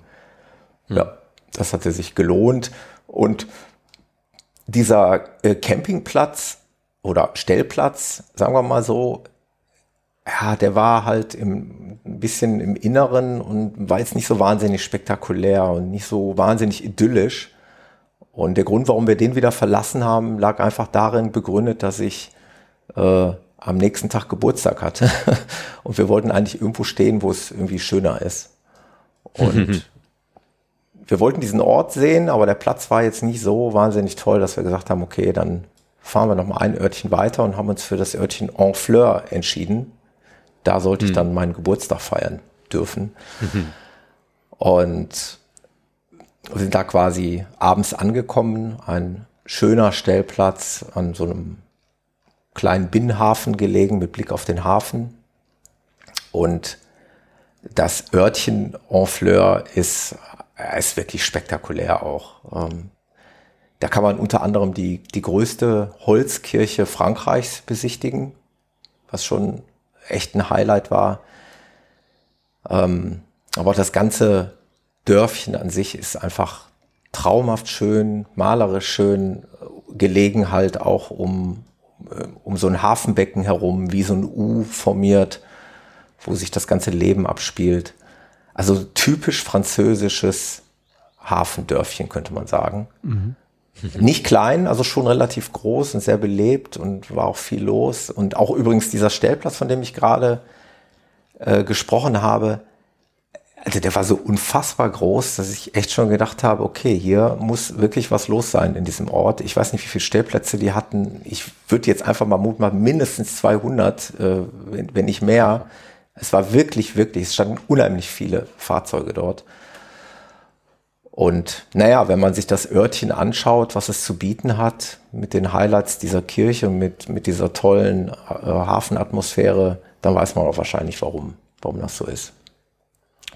Hm. Ja. Das hatte sich gelohnt. Und dieser äh, Campingplatz oder Stellplatz, sagen wir mal so, ja, der war halt im, ein bisschen im Inneren und war jetzt nicht so wahnsinnig spektakulär und nicht so wahnsinnig idyllisch. Und der Grund, warum wir den wieder verlassen haben, lag einfach darin begründet, dass ich äh, am nächsten Tag Geburtstag hatte. [laughs] und wir wollten eigentlich irgendwo stehen, wo es irgendwie schöner ist. Und [laughs] wir wollten diesen Ort sehen, aber der Platz war jetzt nicht so wahnsinnig toll, dass wir gesagt haben, okay, dann fahren wir noch mal ein Örtchen weiter und haben uns für das Örtchen Honfleur entschieden. Da sollte mhm. ich dann meinen Geburtstag feiern dürfen. Mhm. Und wir sind da quasi abends angekommen, ein schöner Stellplatz an so einem kleinen Binnenhafen gelegen mit Blick auf den Hafen. Und das Örtchen Honfleur ist ist wirklich spektakulär auch. Ähm, da kann man unter anderem die, die größte Holzkirche Frankreichs besichtigen, was schon echt ein Highlight war. Ähm, aber das ganze Dörfchen an sich ist einfach traumhaft schön, malerisch schön, gelegen halt auch um, äh, um so ein Hafenbecken herum, wie so ein U formiert, wo sich das ganze Leben abspielt. Also typisch französisches Hafendörfchen, könnte man sagen. Mhm. Nicht klein, also schon relativ groß und sehr belebt und war auch viel los. Und auch übrigens dieser Stellplatz, von dem ich gerade äh, gesprochen habe, also der war so unfassbar groß, dass ich echt schon gedacht habe, okay, hier muss wirklich was los sein in diesem Ort. Ich weiß nicht, wie viele Stellplätze die hatten. Ich würde jetzt einfach mal mut machen, mindestens 200, äh, wenn, wenn nicht mehr. Es war wirklich, wirklich, es standen unheimlich viele Fahrzeuge dort. Und naja, wenn man sich das Örtchen anschaut, was es zu bieten hat, mit den Highlights dieser Kirche und mit, mit dieser tollen äh, Hafenatmosphäre, dann weiß man auch wahrscheinlich, warum, warum das so ist.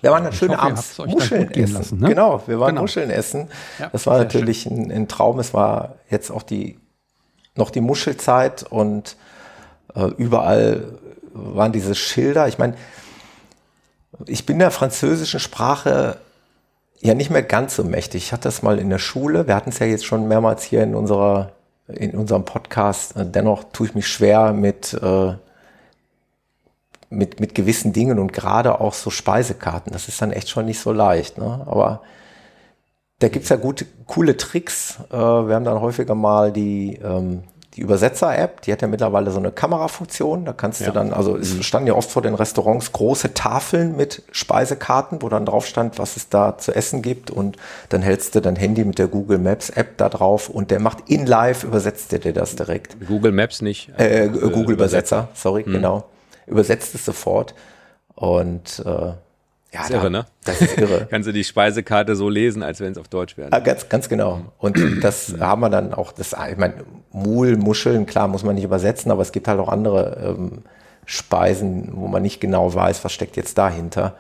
Wir waren dann schön abends Muscheln essen. Lassen, ne? Genau, wir waren genau. Muscheln essen. Ja, das war natürlich ein, ein, Traum. Es war jetzt auch die noch die Muschelzeit und äh, überall waren diese Schilder. Ich meine, ich bin der französischen Sprache ja nicht mehr ganz so mächtig. Ich hatte das mal in der Schule. Wir hatten es ja jetzt schon mehrmals hier in unserer in unserem Podcast. Dennoch tue ich mich schwer mit äh, mit, mit gewissen Dingen und gerade auch so Speisekarten. Das ist dann echt schon nicht so leicht. Ne? Aber da gibt's ja gute, coole Tricks. Äh, wir haben dann häufiger mal die, ähm, die Übersetzer-App, die hat ja mittlerweile so eine Kamerafunktion. Da kannst ja. du dann, also es mhm. standen ja oft vor den Restaurants große Tafeln mit Speisekarten, wo dann drauf stand, was es da zu essen gibt. Und dann hältst du dein Handy mit der Google Maps App da drauf und der macht in live, übersetzt dir das direkt. Google Maps nicht. Äh, äh, Google Übersetzer, sorry, mhm. genau übersetzt es sofort. Und äh, ja, das ist irre, ne? Das ist irre. [laughs] Kannst du die Speisekarte so lesen, als wenn es auf Deutsch wäre. Ah, ganz, ganz genau. Und das [clears throat] haben wir dann auch, das, ich meine, Mul, Muscheln, klar, muss man nicht übersetzen, aber es gibt halt auch andere ähm, Speisen, wo man nicht genau weiß, was steckt jetzt dahinter.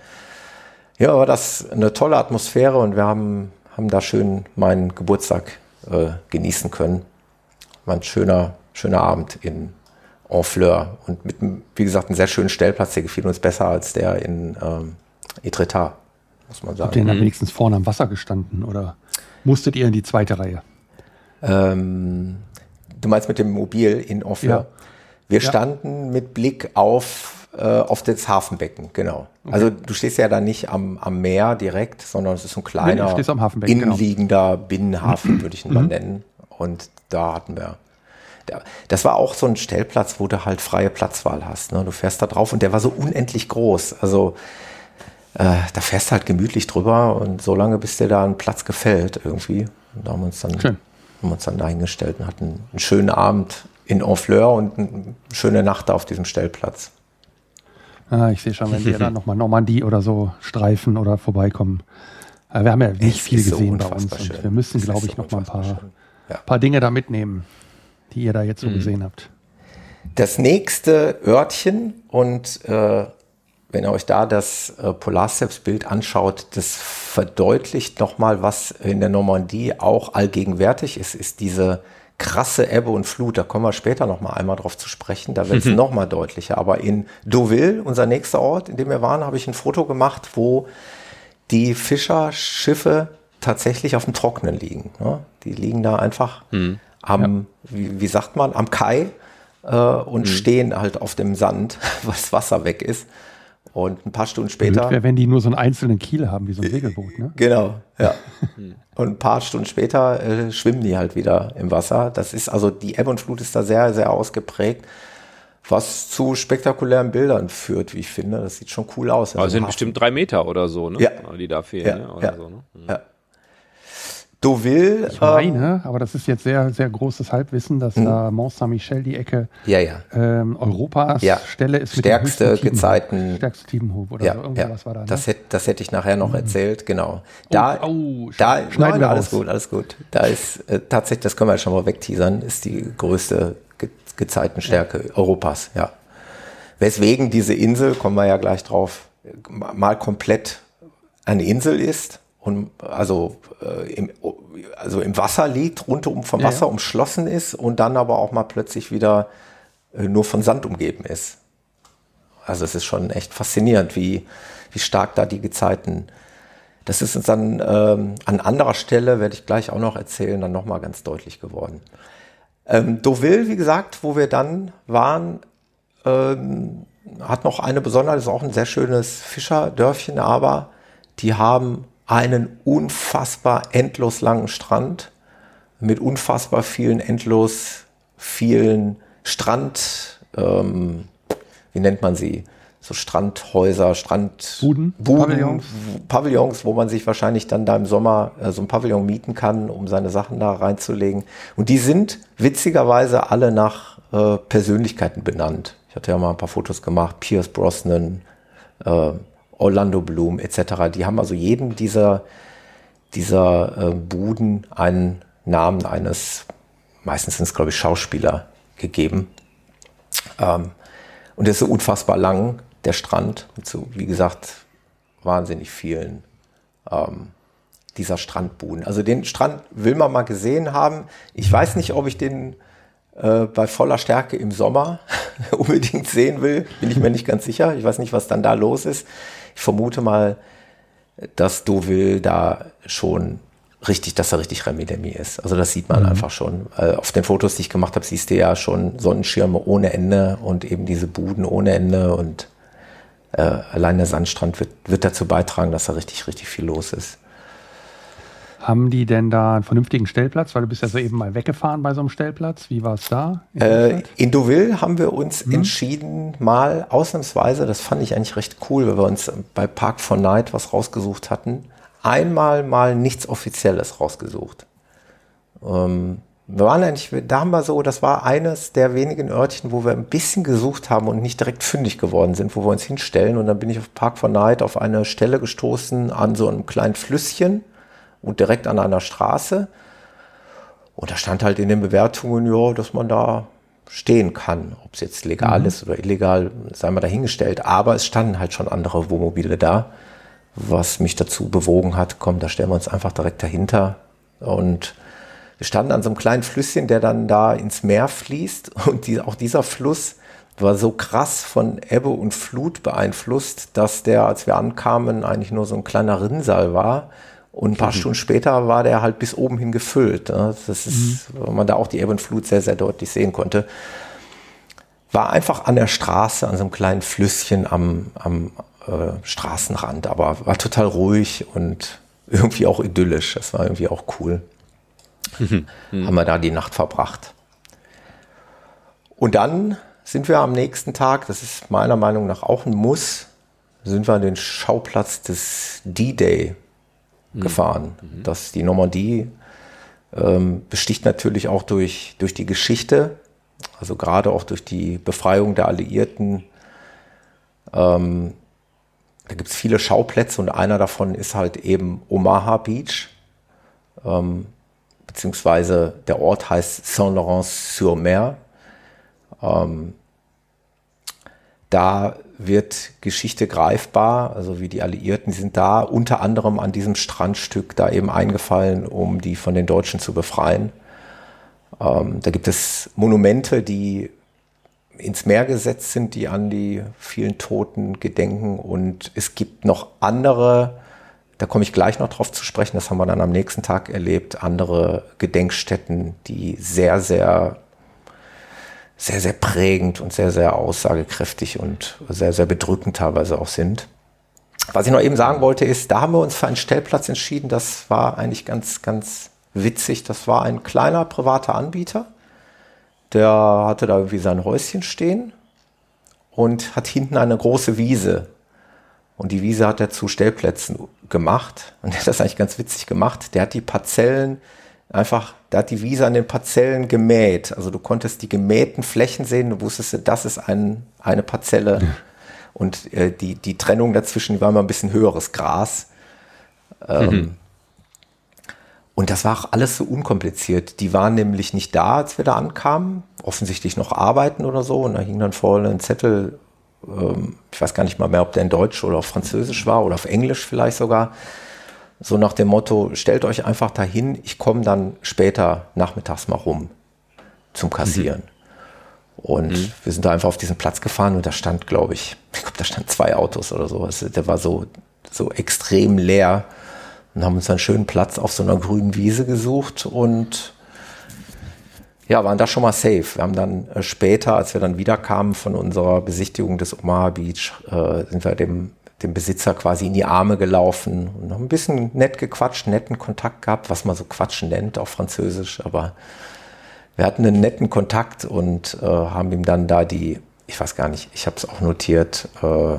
Ja, aber das eine tolle Atmosphäre und wir haben, haben da schön meinen Geburtstag äh, genießen können. War ein schöner, schöner Abend in Honfleur und mit, wie gesagt, einem sehr schönen Stellplatz. Der gefiel uns besser als der in ähm, Etretat, muss man sagen. Habt ihr denn mhm. wenigstens vorne am Wasser gestanden oder musstet ihr in die zweite Reihe? Ähm, du meinst mit dem Mobil in Honfleur? Ja. Wir ja. standen mit Blick auf, äh, auf das Hafenbecken, genau. Okay. Also du stehst ja da nicht am, am Meer direkt, sondern es ist so ein kleiner, nee, genau. innenliegender genau. Binnenhafen, [clears throat] würde ich ihn mal mhm. nennen. Und da hatten wir das war auch so ein Stellplatz, wo du halt freie Platzwahl hast. Ne? Du fährst da drauf und der war so unendlich groß. Also da fährst du halt gemütlich drüber und so lange, bis dir da ein Platz gefällt irgendwie. Und da haben wir uns dann, Schön. haben uns dann dahingestellt und hatten einen schönen Abend in Honfleur und eine schöne Nacht da auf diesem Stellplatz. Ah, ich sehe schon, wenn wir dann [laughs] nochmal Normandie oder so streifen oder vorbeikommen. Äh, wir haben ja nicht es viel gesehen so bei uns und wir müssen, glaube ich, so noch mal ein paar, ja. paar Dinge da mitnehmen die ihr da jetzt so mhm. gesehen habt? Das nächste Örtchen und äh, wenn ihr euch da das äh, Polarsteps-Bild anschaut, das verdeutlicht nochmal, was in der Normandie auch allgegenwärtig ist, ist diese krasse Ebbe und Flut. Da kommen wir später nochmal einmal drauf zu sprechen. Da wird es mhm. nochmal deutlicher. Aber in Deauville, unser nächster Ort, in dem wir waren, habe ich ein Foto gemacht, wo die Fischerschiffe tatsächlich auf dem Trockenen liegen. Ne? Die liegen da einfach mhm am, ja. wie, wie, sagt man, am Kai äh, und mhm. stehen halt auf dem Sand, [laughs] was Wasser weg ist. Und ein paar Stunden später. Wäre, wenn die nur so einen einzelnen Kiel haben, wie so ein Segelboot, ne? Genau, ja. [laughs] und ein paar Stunden später äh, schwimmen die halt wieder im Wasser. Das ist also, die Ebbe und Flut ist da sehr, sehr ausgeprägt. Was zu spektakulären Bildern führt, wie ich finde. Das sieht schon cool aus. Aber also sind bestimmt drei Meter oder so, ne? Ja. Die da fehlen, ja, ne? Oder ja. so, ne? Mhm. ja. Deauville. Ich meine, ähm, aber das ist jetzt sehr, sehr großes Halbwissen, dass hm. da Mont Saint-Michel die Ecke ja, ja. Ähm, Europas ja. Stelle ist. Stärkste mit Gezeiten. Stärkste Tiebenhof oder ja, so. Irgendwas war da. Ne? Das, hätte, das hätte ich nachher noch mhm. erzählt, genau. Da, oh, oh, da schneiden wir alles gut, alles gut. Da ist äh, tatsächlich, das können wir schon mal wegteasern, ist die größte Ge Gezeitenstärke. Europas, ja. Weswegen diese Insel, kommen wir ja gleich drauf, mal komplett eine Insel ist und also äh, im, also im Wasser liegt, rundum vom Wasser ja. umschlossen ist und dann aber auch mal plötzlich wieder äh, nur von Sand umgeben ist. Also es ist schon echt faszinierend, wie, wie stark da die Gezeiten. Das ist uns dann ähm, an anderer Stelle, werde ich gleich auch noch erzählen, dann nochmal ganz deutlich geworden. Ähm, Deauville, wie gesagt, wo wir dann waren, ähm, hat noch eine Besonderheit, ist auch ein sehr schönes Fischerdörfchen, aber die haben einen unfassbar endlos langen Strand mit unfassbar vielen endlos vielen Strand, ähm, wie nennt man sie? So Strandhäuser, Strandbuden, Buden, Pavillons. Pavillons, wo man sich wahrscheinlich dann da im Sommer äh, so ein Pavillon mieten kann, um seine Sachen da reinzulegen. Und die sind witzigerweise alle nach äh, Persönlichkeiten benannt. Ich hatte ja mal ein paar Fotos gemacht, Pierce Brosnan, äh, Orlando Bloom etc. Die haben also jedem dieser, dieser äh, Buden einen Namen eines, meistens sind es glaube ich Schauspieler, gegeben. Ähm, und der ist so unfassbar lang, der Strand, mit so, wie gesagt, wahnsinnig vielen ähm, dieser Strandbuden. Also den Strand will man mal gesehen haben. Ich weiß nicht, ob ich den äh, bei voller Stärke im Sommer [laughs] unbedingt sehen will. Bin ich mir nicht ganz sicher. Ich weiß nicht, was dann da los ist. Ich vermute mal, dass Deauville da schon richtig, dass er richtig Remi Demi ist. Also das sieht man mhm. einfach schon. Äh, auf den Fotos, die ich gemacht habe, siehst du ja schon Sonnenschirme ohne Ende und eben diese Buden ohne Ende und äh, allein der Sandstrand wird, wird dazu beitragen, dass da richtig, richtig viel los ist. Haben die denn da einen vernünftigen Stellplatz? Weil du bist ja so eben mal weggefahren bei so einem Stellplatz. Wie war es da? In, äh, in Deauville haben wir uns hm. entschieden, mal ausnahmsweise, das fand ich eigentlich recht cool, weil wir uns bei Park for Night was rausgesucht hatten, einmal mal nichts Offizielles rausgesucht. Ähm, wir waren eigentlich, da haben wir so, das war eines der wenigen Örtchen, wo wir ein bisschen gesucht haben und nicht direkt fündig geworden sind, wo wir uns hinstellen. Und dann bin ich auf Park for Night auf eine Stelle gestoßen an so einem kleinen Flüsschen und direkt an einer Straße. Und da stand halt in den Bewertungen, ja, dass man da stehen kann. Ob es jetzt legal mhm. ist oder illegal, sei mal dahingestellt. Aber es standen halt schon andere Wohnmobile da, was mich dazu bewogen hat, komm, da stellen wir uns einfach direkt dahinter und wir standen an so einem kleinen Flüsschen, der dann da ins Meer fließt. [laughs] Und die, auch dieser Fluss war so krass von Ebbe und Flut beeinflusst, dass der, als wir ankamen, eigentlich nur so ein kleiner Rinnsal war. Und ein paar mhm. Stunden später war der halt bis oben hin gefüllt. Ne? Das ist, mhm. weil man da auch die Ebbe und Flut sehr, sehr deutlich sehen konnte. War einfach an der Straße, an so einem kleinen Flüsschen am, am äh, Straßenrand, aber war total ruhig und irgendwie auch idyllisch. Das war irgendwie auch cool. Mhm. Haben wir da die Nacht verbracht. Und dann sind wir am nächsten Tag, das ist meiner Meinung nach auch ein Muss, sind wir an den Schauplatz des D-Day mhm. gefahren. Mhm. Das, die Normandie ähm, besticht natürlich auch durch, durch die Geschichte, also gerade auch durch die Befreiung der Alliierten. Ähm, da gibt es viele Schauplätze und einer davon ist halt eben Omaha Beach. Ähm, beziehungsweise der Ort heißt Saint-Laurent-sur-Mer. Ähm, da wird Geschichte greifbar, also wie die Alliierten sind da unter anderem an diesem Strandstück da eben eingefallen, um die von den Deutschen zu befreien. Ähm, da gibt es Monumente, die ins Meer gesetzt sind, die an die vielen Toten gedenken und es gibt noch andere da komme ich gleich noch drauf zu sprechen. Das haben wir dann am nächsten Tag erlebt. Andere Gedenkstätten, die sehr, sehr, sehr, sehr prägend und sehr, sehr aussagekräftig und sehr, sehr bedrückend teilweise auch sind. Was ich noch eben sagen wollte, ist, da haben wir uns für einen Stellplatz entschieden. Das war eigentlich ganz, ganz witzig. Das war ein kleiner privater Anbieter. Der hatte da irgendwie sein Häuschen stehen und hat hinten eine große Wiese und die Wiese hat er zu Stellplätzen gemacht. Und der hat das eigentlich ganz witzig gemacht. Der hat die Parzellen einfach, der hat die Wiese an den Parzellen gemäht. Also du konntest die gemähten Flächen sehen, du wusstest, das ist ein, eine Parzelle. Und äh, die, die Trennung dazwischen die war immer ein bisschen höheres Gras. Ähm, mhm. Und das war auch alles so unkompliziert. Die waren nämlich nicht da, als wir da ankamen. Offensichtlich noch arbeiten oder so. Und da hing dann vorne ein Zettel ähm, ich weiß gar nicht mal mehr, ob der in Deutsch oder auf Französisch war oder auf Englisch vielleicht sogar. So nach dem Motto, stellt euch einfach dahin, ich komme dann später nachmittags mal rum zum Kassieren. Mhm. Und mhm. wir sind da einfach auf diesen Platz gefahren und da stand, glaube ich, [laughs] ich glaube, da stand zwei Autos oder so. Also der war so, so extrem leer und haben uns einen schönen Platz auf so einer grünen Wiese gesucht und ja, waren da schon mal safe. Wir haben dann äh, später, als wir dann wiederkamen von unserer Besichtigung des Omaha Beach, äh, sind wir dem, dem Besitzer quasi in die Arme gelaufen und haben ein bisschen nett gequatscht, netten Kontakt gehabt, was man so Quatschen nennt auf Französisch, aber wir hatten einen netten Kontakt und äh, haben ihm dann da die, ich weiß gar nicht, ich habe es auch notiert, äh,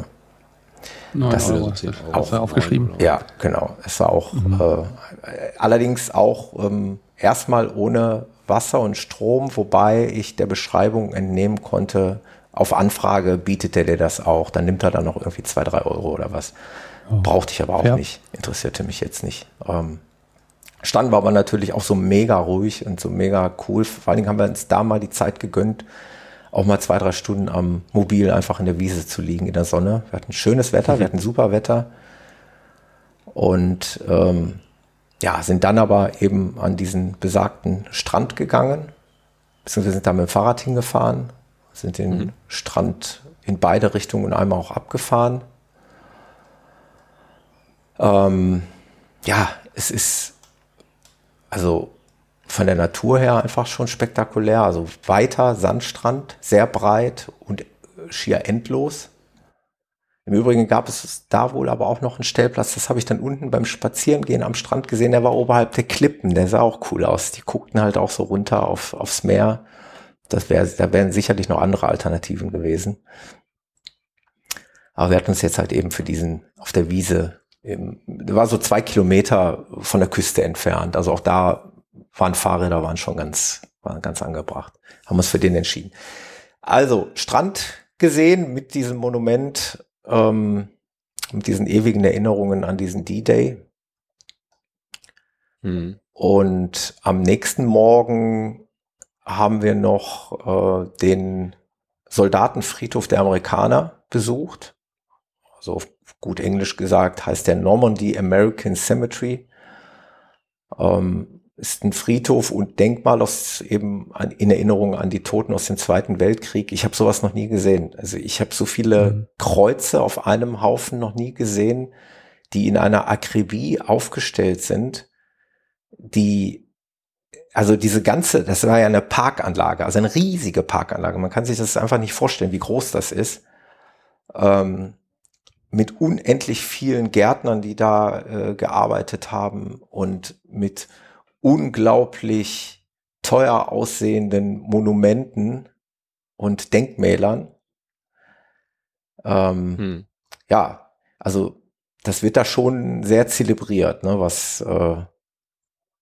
das Euro, ist auch aufgeschrieben. Ja, genau. Es war auch mhm. äh, allerdings auch ähm, erstmal ohne Wasser und Strom, wobei ich der Beschreibung entnehmen konnte, auf Anfrage bietet er dir das auch. Dann nimmt er dann noch irgendwie zwei, drei Euro oder was. Oh. Brauchte ich aber auch ja. nicht. Interessierte mich jetzt nicht. Ähm, Stand war aber natürlich auch so mega ruhig und so mega cool. Vor allen Dingen haben wir uns da mal die Zeit gegönnt, auch mal zwei, drei Stunden am Mobil einfach in der Wiese zu liegen in der Sonne. Wir hatten schönes Wetter, mhm. wir [laughs] hatten super Wetter. Und ähm, ja, sind dann aber eben an diesen besagten Strand gegangen, beziehungsweise sind da mit dem Fahrrad hingefahren, sind den mhm. Strand in beide Richtungen einmal auch abgefahren. Ähm, ja, es ist also von der Natur her einfach schon spektakulär. Also weiter Sandstrand, sehr breit und schier endlos. Im Übrigen gab es da wohl aber auch noch einen Stellplatz, das habe ich dann unten beim Spazierengehen am Strand gesehen, der war oberhalb der Klippen, der sah auch cool aus. Die guckten halt auch so runter auf, aufs Meer. Das wäre, da wären sicherlich noch andere Alternativen gewesen. Aber wir hatten uns jetzt halt eben für diesen auf der Wiese, eben, war so zwei Kilometer von der Küste entfernt. Also auch da waren Fahrräder, waren schon ganz, waren ganz angebracht. Haben uns für den entschieden. Also Strand gesehen mit diesem Monument ähm, mit diesen ewigen Erinnerungen an diesen D-Day. Mhm. Und am nächsten Morgen haben wir noch äh, den Soldatenfriedhof der Amerikaner besucht. Also auf gut Englisch gesagt heißt der Normandy American Cemetery. Ähm, ist ein Friedhof und Denkmal aus eben an, in Erinnerung an die Toten aus dem Zweiten Weltkrieg. Ich habe sowas noch nie gesehen. Also ich habe so viele mhm. Kreuze auf einem Haufen noch nie gesehen, die in einer Akribie aufgestellt sind, die also diese ganze, das war ja eine Parkanlage, also eine riesige Parkanlage. Man kann sich das einfach nicht vorstellen, wie groß das ist. Ähm, mit unendlich vielen Gärtnern, die da äh, gearbeitet haben und mit unglaublich teuer aussehenden Monumenten und Denkmälern. Ähm, hm. Ja, also das wird da schon sehr zelebriert, ne, was, äh,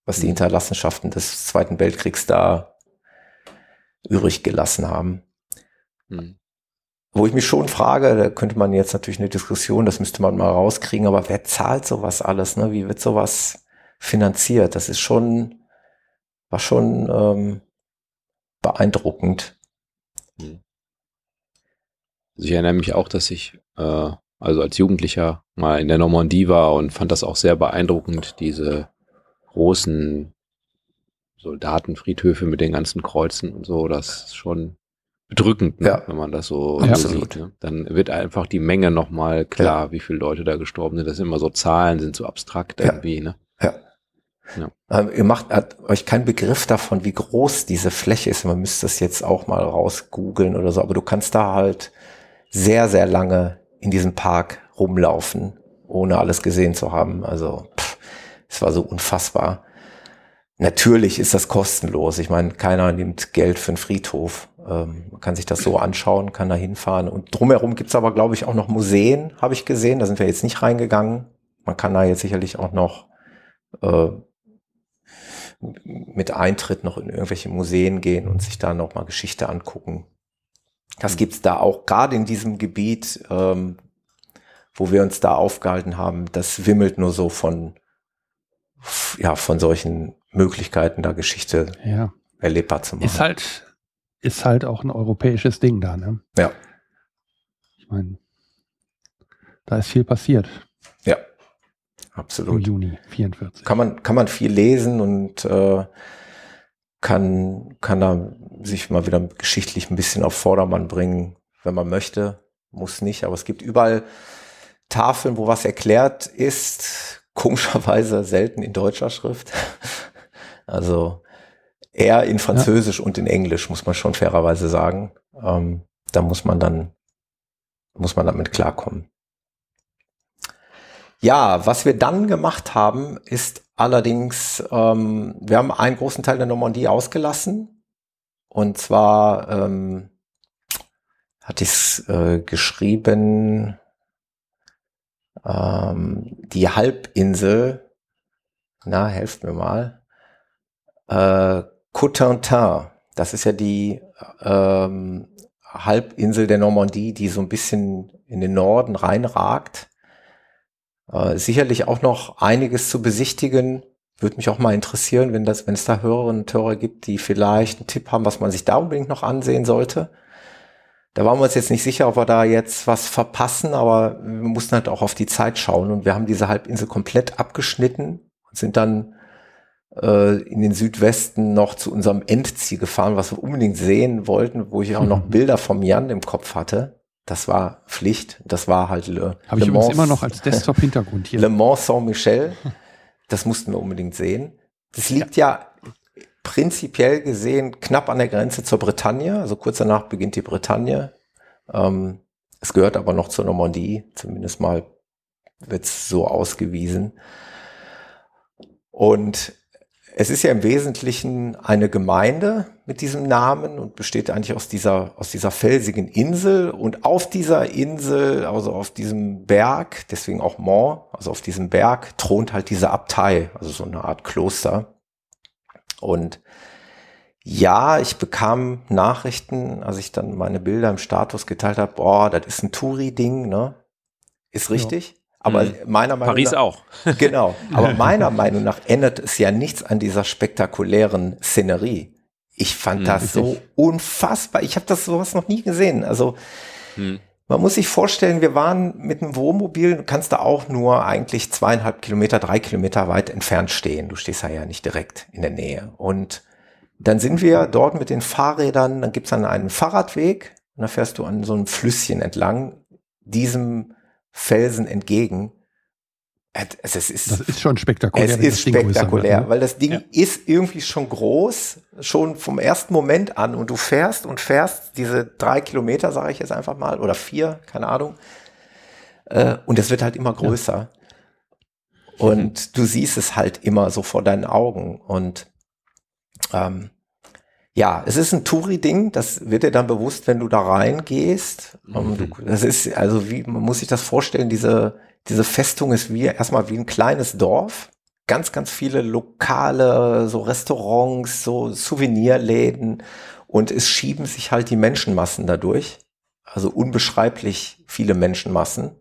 was die. Hinterlassenschaften des Zweiten Weltkriegs da übrig gelassen haben. Hm. Wo ich mich schon frage, da könnte man jetzt natürlich eine Diskussion, das müsste man mal rauskriegen, aber wer zahlt sowas alles? Ne? Wie wird sowas finanziert. Das ist schon, war schon ähm, beeindruckend. Hm. Also ich erinnere mich auch, dass ich äh, also als Jugendlicher mal in der Normandie war und fand das auch sehr beeindruckend, diese großen Soldatenfriedhöfe mit den ganzen Kreuzen und so. Das ist schon bedrückend, ne? ja. wenn man das so, ja, so sieht. Ne? Dann wird einfach die Menge nochmal klar, ja. wie viele Leute da gestorben sind. Das sind immer so Zahlen, sind so abstrakt irgendwie. Ne? Ja. Ja. Ähm, ihr macht hat euch keinen Begriff davon, wie groß diese Fläche ist. Man müsste es jetzt auch mal rausgoogeln oder so, aber du kannst da halt sehr, sehr lange in diesem Park rumlaufen, ohne alles gesehen zu haben. Also pff, es war so unfassbar. Natürlich ist das kostenlos. Ich meine, keiner nimmt Geld für einen Friedhof. Ähm, man kann sich das so anschauen, kann da hinfahren. Und drumherum gibt's aber, glaube ich, auch noch Museen, habe ich gesehen. Da sind wir jetzt nicht reingegangen. Man kann da jetzt sicherlich auch noch äh, mit Eintritt noch in irgendwelche Museen gehen und sich da nochmal Geschichte angucken. Das mhm. gibt's da auch gerade in diesem Gebiet, ähm, wo wir uns da aufgehalten haben. Das wimmelt nur so von, ja, von solchen Möglichkeiten, da Geschichte ja. erlebbar zu machen. Ist halt, ist halt auch ein europäisches Ding da, ne? Ja. Ich meine, da ist viel passiert. Ja. Absolut. Im Juni 44. Kann man, kann man viel lesen und äh, kann, kann da sich mal wieder geschichtlich ein bisschen auf Vordermann bringen, wenn man möchte. Muss nicht, aber es gibt überall Tafeln, wo was erklärt ist. Komischerweise selten in deutscher Schrift. Also eher in Französisch ja. und in Englisch, muss man schon fairerweise sagen. Ähm, da muss man dann, muss man damit klarkommen. Ja, was wir dann gemacht haben, ist allerdings, ähm, wir haben einen großen Teil der Normandie ausgelassen. Und zwar ähm, hatte ich es äh, geschrieben, ähm, die Halbinsel, na, helft mir mal, äh, Cotentin, das ist ja die ähm, Halbinsel der Normandie, die so ein bisschen in den Norden reinragt. Äh, sicherlich auch noch einiges zu besichtigen. Würde mich auch mal interessieren, wenn das, wenn es da Hörerinnen und Hörer gibt, die vielleicht einen Tipp haben, was man sich da unbedingt noch ansehen sollte. Da waren wir uns jetzt nicht sicher, ob wir da jetzt was verpassen, aber wir mussten halt auch auf die Zeit schauen und wir haben diese Halbinsel komplett abgeschnitten und sind dann äh, in den Südwesten noch zu unserem Endziel gefahren, was wir unbedingt sehen wollten, wo ich auch noch Bilder vom Jan im Kopf hatte. Das war Pflicht. Das war halt Le, Habe ich übrigens immer noch als Desktop-Hintergrund hier. Le Mans Saint-Michel. [laughs] Das mussten wir unbedingt sehen. Das liegt ja. ja prinzipiell gesehen knapp an der Grenze zur Bretagne. Also kurz danach beginnt die Bretagne. Ähm, es gehört aber noch zur Normandie. Zumindest mal wird es so ausgewiesen. Und es ist ja im Wesentlichen eine Gemeinde mit diesem Namen und besteht eigentlich aus dieser, aus dieser felsigen Insel. Und auf dieser Insel, also auf diesem Berg, deswegen auch Mont, also auf diesem Berg, thront halt diese Abtei, also so eine Art Kloster. Und ja, ich bekam Nachrichten, als ich dann meine Bilder im Status geteilt habe, boah, das ist ein Touri-Ding, ne? Ist richtig. Ja. Aber mhm. meiner Meinung Paris nach. auch. [laughs] genau. Aber meiner Meinung nach ändert es ja nichts an dieser spektakulären Szenerie. Ich fand mhm, das so unfassbar. Ich habe das sowas noch nie gesehen. Also mhm. Man muss sich vorstellen, wir waren mit einem Wohnmobil, du kannst da auch nur eigentlich zweieinhalb Kilometer, drei Kilometer weit entfernt stehen. Du stehst da ja nicht direkt in der Nähe. Und dann sind wir dort mit den Fahrrädern, dann gibt's dann einen Fahrradweg und da fährst du an so einem Flüsschen entlang, diesem Felsen entgegen. Es ist, das ist schon spektakulär. Es ist spektakulär, wird, ne? weil das Ding ja. ist irgendwie schon groß, schon vom ersten Moment an und du fährst und fährst diese drei Kilometer, sage ich jetzt einfach mal, oder vier, keine Ahnung. Äh, und es wird halt immer größer. Ja. Und du siehst es halt immer so vor deinen Augen. Und ähm, ja, es ist ein Touri-Ding, das wird dir dann bewusst, wenn du da reingehst. Mhm. Das ist, also wie, man muss sich das vorstellen, diese, diese Festung ist wie, erstmal wie ein kleines Dorf. Ganz, ganz viele lokale, so Restaurants, so Souvenirläden und es schieben sich halt die Menschenmassen dadurch. Also unbeschreiblich viele Menschenmassen.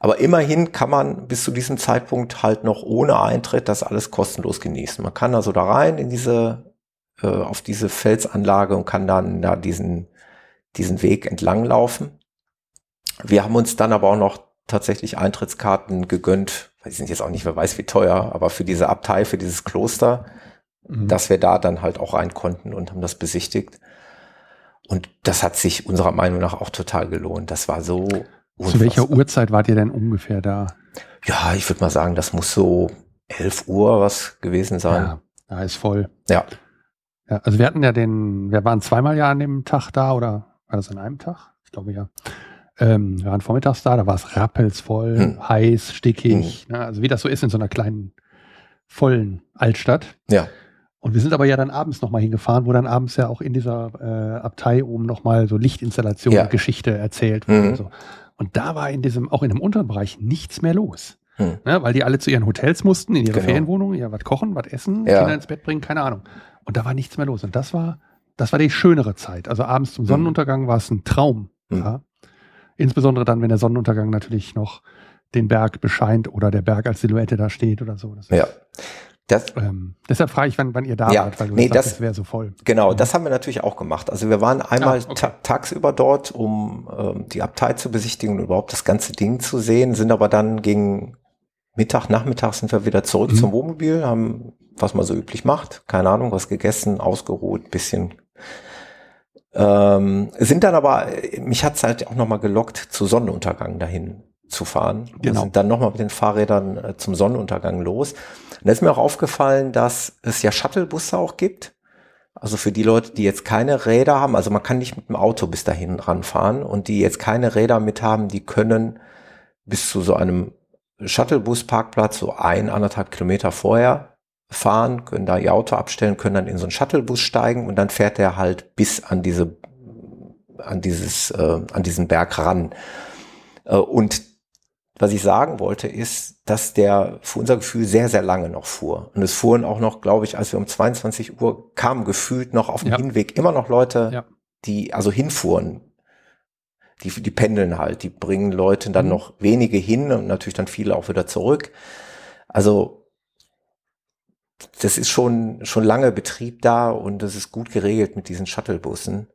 Aber immerhin kann man bis zu diesem Zeitpunkt halt noch ohne Eintritt das alles kostenlos genießen. Man kann also da rein in diese, äh, auf diese Felsanlage und kann dann da diesen, diesen Weg entlang laufen. Wir haben uns dann aber auch noch tatsächlich Eintrittskarten gegönnt. Die sind jetzt auch nicht, wer weiß wie teuer, aber für diese Abtei, für dieses Kloster, mhm. dass wir da dann halt auch rein konnten und haben das besichtigt. Und das hat sich unserer Meinung nach auch total gelohnt. Das war so Unfassbar. Zu welcher Uhrzeit wart ihr denn ungefähr da? Ja, ich würde mal sagen, das muss so 11 Uhr was gewesen sein. Ja, da ist voll. Ja. ja. Also wir hatten ja den, wir waren zweimal ja an dem Tag da oder war das an einem Tag? Ich glaube ja. Ähm, wir waren vormittags da, da war es rappelsvoll, hm. heiß, stickig. Hm. Ne? Also wie das so ist in so einer kleinen, vollen Altstadt. Ja. Und wir sind aber ja dann abends nochmal hingefahren, wo dann abends ja auch in dieser äh, Abtei oben nochmal so Lichtinstallation, ja. Geschichte erzählt wurde. Mhm. Und so. Und da war in diesem, auch in dem unteren Bereich nichts mehr los. Hm. Ne, weil die alle zu ihren Hotels mussten, in ihre genau. Ferienwohnungen, ja, was kochen, was essen, ja. Kinder ins Bett bringen, keine Ahnung. Und da war nichts mehr los. Und das war, das war die schönere Zeit. Also abends zum hm. Sonnenuntergang war es ein Traum. Hm. Ja? Insbesondere dann, wenn der Sonnenuntergang natürlich noch den Berg bescheint oder der Berg als Silhouette da steht oder so. ja. Das, ähm, deshalb frage ich, wann, wann ihr da ja, wart, weil du nee, sagst, das, das wäre so voll. Genau, mhm. das haben wir natürlich auch gemacht. Also wir waren einmal ah, okay. ta tagsüber dort, um ähm, die Abtei zu besichtigen und überhaupt das ganze Ding zu sehen, sind aber dann gegen Mittag, Nachmittag sind wir wieder zurück mhm. zum Wohnmobil, haben, was man so üblich macht, keine Ahnung, was gegessen, ausgeruht, bisschen ähm, sind dann aber, mich hat's halt auch nochmal gelockt, zu Sonnenuntergang dahin zu fahren. Genau. Und sind dann nochmal mit den Fahrrädern äh, zum Sonnenuntergang los. Und da ist mir auch aufgefallen, dass es ja Shuttlebusse auch gibt. Also für die Leute, die jetzt keine Räder haben, also man kann nicht mit dem Auto bis dahin ranfahren und die jetzt keine Räder mit haben, die können bis zu so einem Shuttlebus-Parkplatz so ein, anderthalb Kilometer vorher fahren, können da ihr Auto abstellen, können dann in so einen Shuttlebus steigen und dann fährt er halt bis an diese, an dieses, äh, an diesen Berg ran. Äh, und was ich sagen wollte, ist, dass der für unser Gefühl sehr, sehr lange noch fuhr. Und es fuhren auch noch, glaube ich, als wir um 22 Uhr kamen, gefühlt noch auf dem ja. Hinweg immer noch Leute, ja. die also hinfuhren. Die, die pendeln halt, die bringen Leute dann mhm. noch wenige hin und natürlich dann viele auch wieder zurück. Also das ist schon, schon lange Betrieb da und das ist gut geregelt mit diesen Shuttlebussen.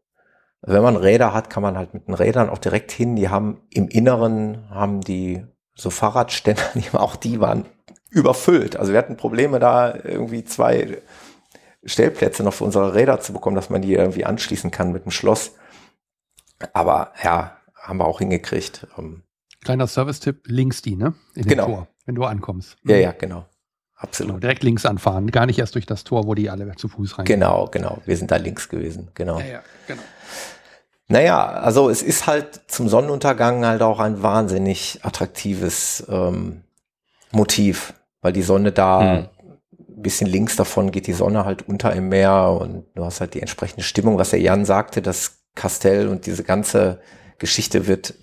Wenn man Räder hat, kann man halt mit den Rädern auch direkt hin. Die haben im Inneren, haben die so Fahrradständer, [laughs] auch die waren überfüllt. Also wir hatten Probleme da irgendwie zwei Stellplätze noch für unsere Räder zu bekommen, dass man die irgendwie anschließen kann mit dem Schloss. Aber ja, haben wir auch hingekriegt. Ähm, Kleiner Service-Tipp, links die, ne? In genau. Tor, wenn du ankommst. Ja, ja, genau. Absolut. Genau, direkt links anfahren, gar nicht erst durch das Tor, wo die alle zu Fuß rein. Genau, genau. Wir sind da links gewesen, genau. Ja, ja, genau. Naja, also es ist halt zum Sonnenuntergang halt auch ein wahnsinnig attraktives ähm, Motiv, weil die Sonne da hm. ein bisschen links davon geht die Sonne halt unter im Meer und du hast halt die entsprechende Stimmung, was der Jan sagte, das Kastell und diese ganze Geschichte wird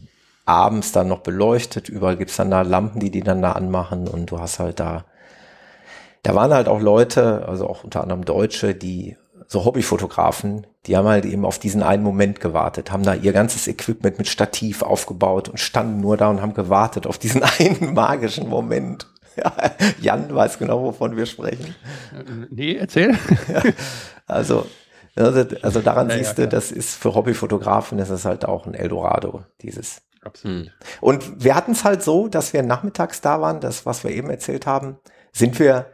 abends dann noch beleuchtet. Überall gibt's dann da Lampen, die die dann da anmachen und du hast halt da, da waren halt auch Leute, also auch unter anderem Deutsche, die so Hobbyfotografen, die haben halt eben auf diesen einen Moment gewartet, haben da ihr ganzes Equipment mit Stativ aufgebaut und standen nur da und haben gewartet auf diesen [laughs] einen magischen Moment. Ja, Jan weiß genau, wovon wir sprechen. Nee, erzähl. [laughs] also, also, also daran ja, siehst ja, du, das ist für Hobbyfotografen, das ist halt auch ein Eldorado, dieses Absolut. Und wir hatten es halt so, dass wir nachmittags da waren, das, was wir eben erzählt haben, sind wir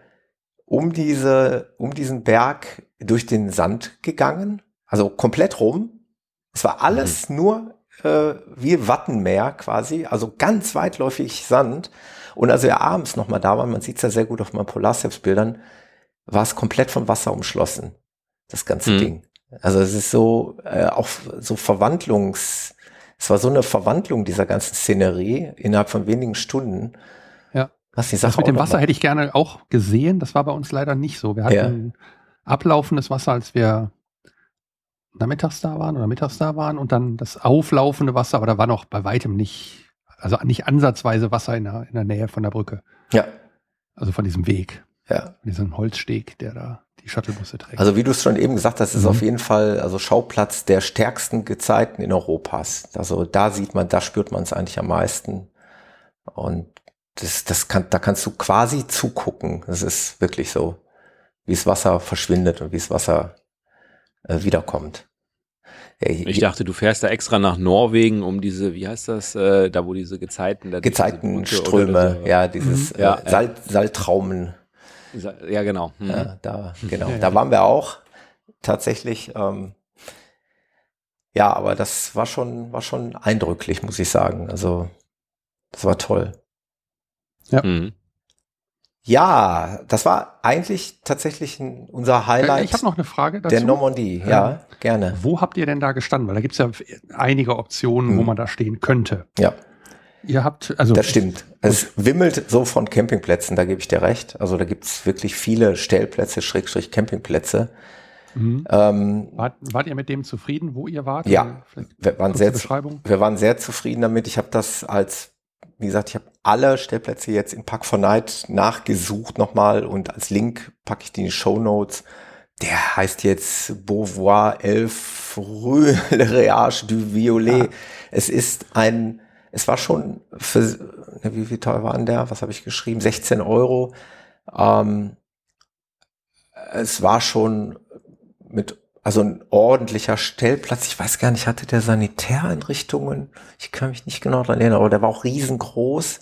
um diese, um diesen Berg durch den Sand gegangen, also komplett rum. Es war alles mhm. nur äh, wie Wattenmeer quasi, also ganz weitläufig Sand. Und als wir abends nochmal da waren, man sieht es ja sehr gut auf meinen Polarsteps-Bildern, war es komplett von Wasser umschlossen, das ganze mhm. Ding. Also es ist so äh, auch so Verwandlungs, es war so eine Verwandlung dieser ganzen Szenerie innerhalb von wenigen Stunden. Was die Sache das mit dem Wasser hätte ich gerne auch gesehen. Das war bei uns leider nicht so. Wir hatten ja. ablaufendes Wasser, als wir nachmittags da waren oder mittags da waren und dann das auflaufende Wasser, aber da war noch bei weitem nicht, also nicht ansatzweise Wasser in der, in der Nähe von der Brücke. Ja. Also von diesem Weg. Ja. Von diesem Holzsteg, der da die Shuttlebusse trägt. Also wie du es schon eben gesagt hast, ist mhm. auf jeden Fall also Schauplatz der stärksten Gezeiten in Europas. Also da sieht man, da spürt man es eigentlich am meisten. Und das, das kann, da kannst du quasi zugucken. Das ist wirklich so, wie das Wasser verschwindet und wie das Wasser äh, wiederkommt. Ich dachte, du fährst da extra nach Norwegen, um diese, wie heißt das, äh, da wo diese Gezeiten, da Gezeitenströme, so. ja, dieses mhm. äh, Salt, Saltraumen ja, genau. Mhm. Ja, da, genau. Da waren wir auch tatsächlich. Ähm, ja, aber das war schon, war schon eindrücklich, muss ich sagen. Also, das war toll. Ja. Mhm. Ja, das war eigentlich tatsächlich unser Highlight. Ich habe noch eine Frage dazu. Der Normandie, ja, ja, gerne. Wo habt ihr denn da gestanden? Weil da gibt es ja einige Optionen, mhm. wo man da stehen könnte. Ja. Ihr habt, also. Das stimmt. Es wimmelt so von Campingplätzen, da gebe ich dir recht. Also da gibt's wirklich viele Stellplätze, Schrägstrich Campingplätze. Mhm. Ähm, wart, wart, ihr mit dem zufrieden, wo ihr wart? Ja, wir waren, sehr, wir waren sehr zufrieden damit. Ich habe das als, wie gesagt, ich habe alle Stellplätze jetzt in Pack for Night nachgesucht nochmal und als Link packe ich die in die Show Notes. Der heißt jetzt Beauvoir Elf Rue [laughs] Le Réage du Violet. Ah. Es ist ein es war schon für, wie, wie teuer war denn der? Was habe ich geschrieben? 16 Euro. Ähm, es war schon mit, also ein ordentlicher Stellplatz. Ich weiß gar nicht, hatte der Sanitäreinrichtungen? Ich kann mich nicht genau daran erinnern, aber der war auch riesengroß.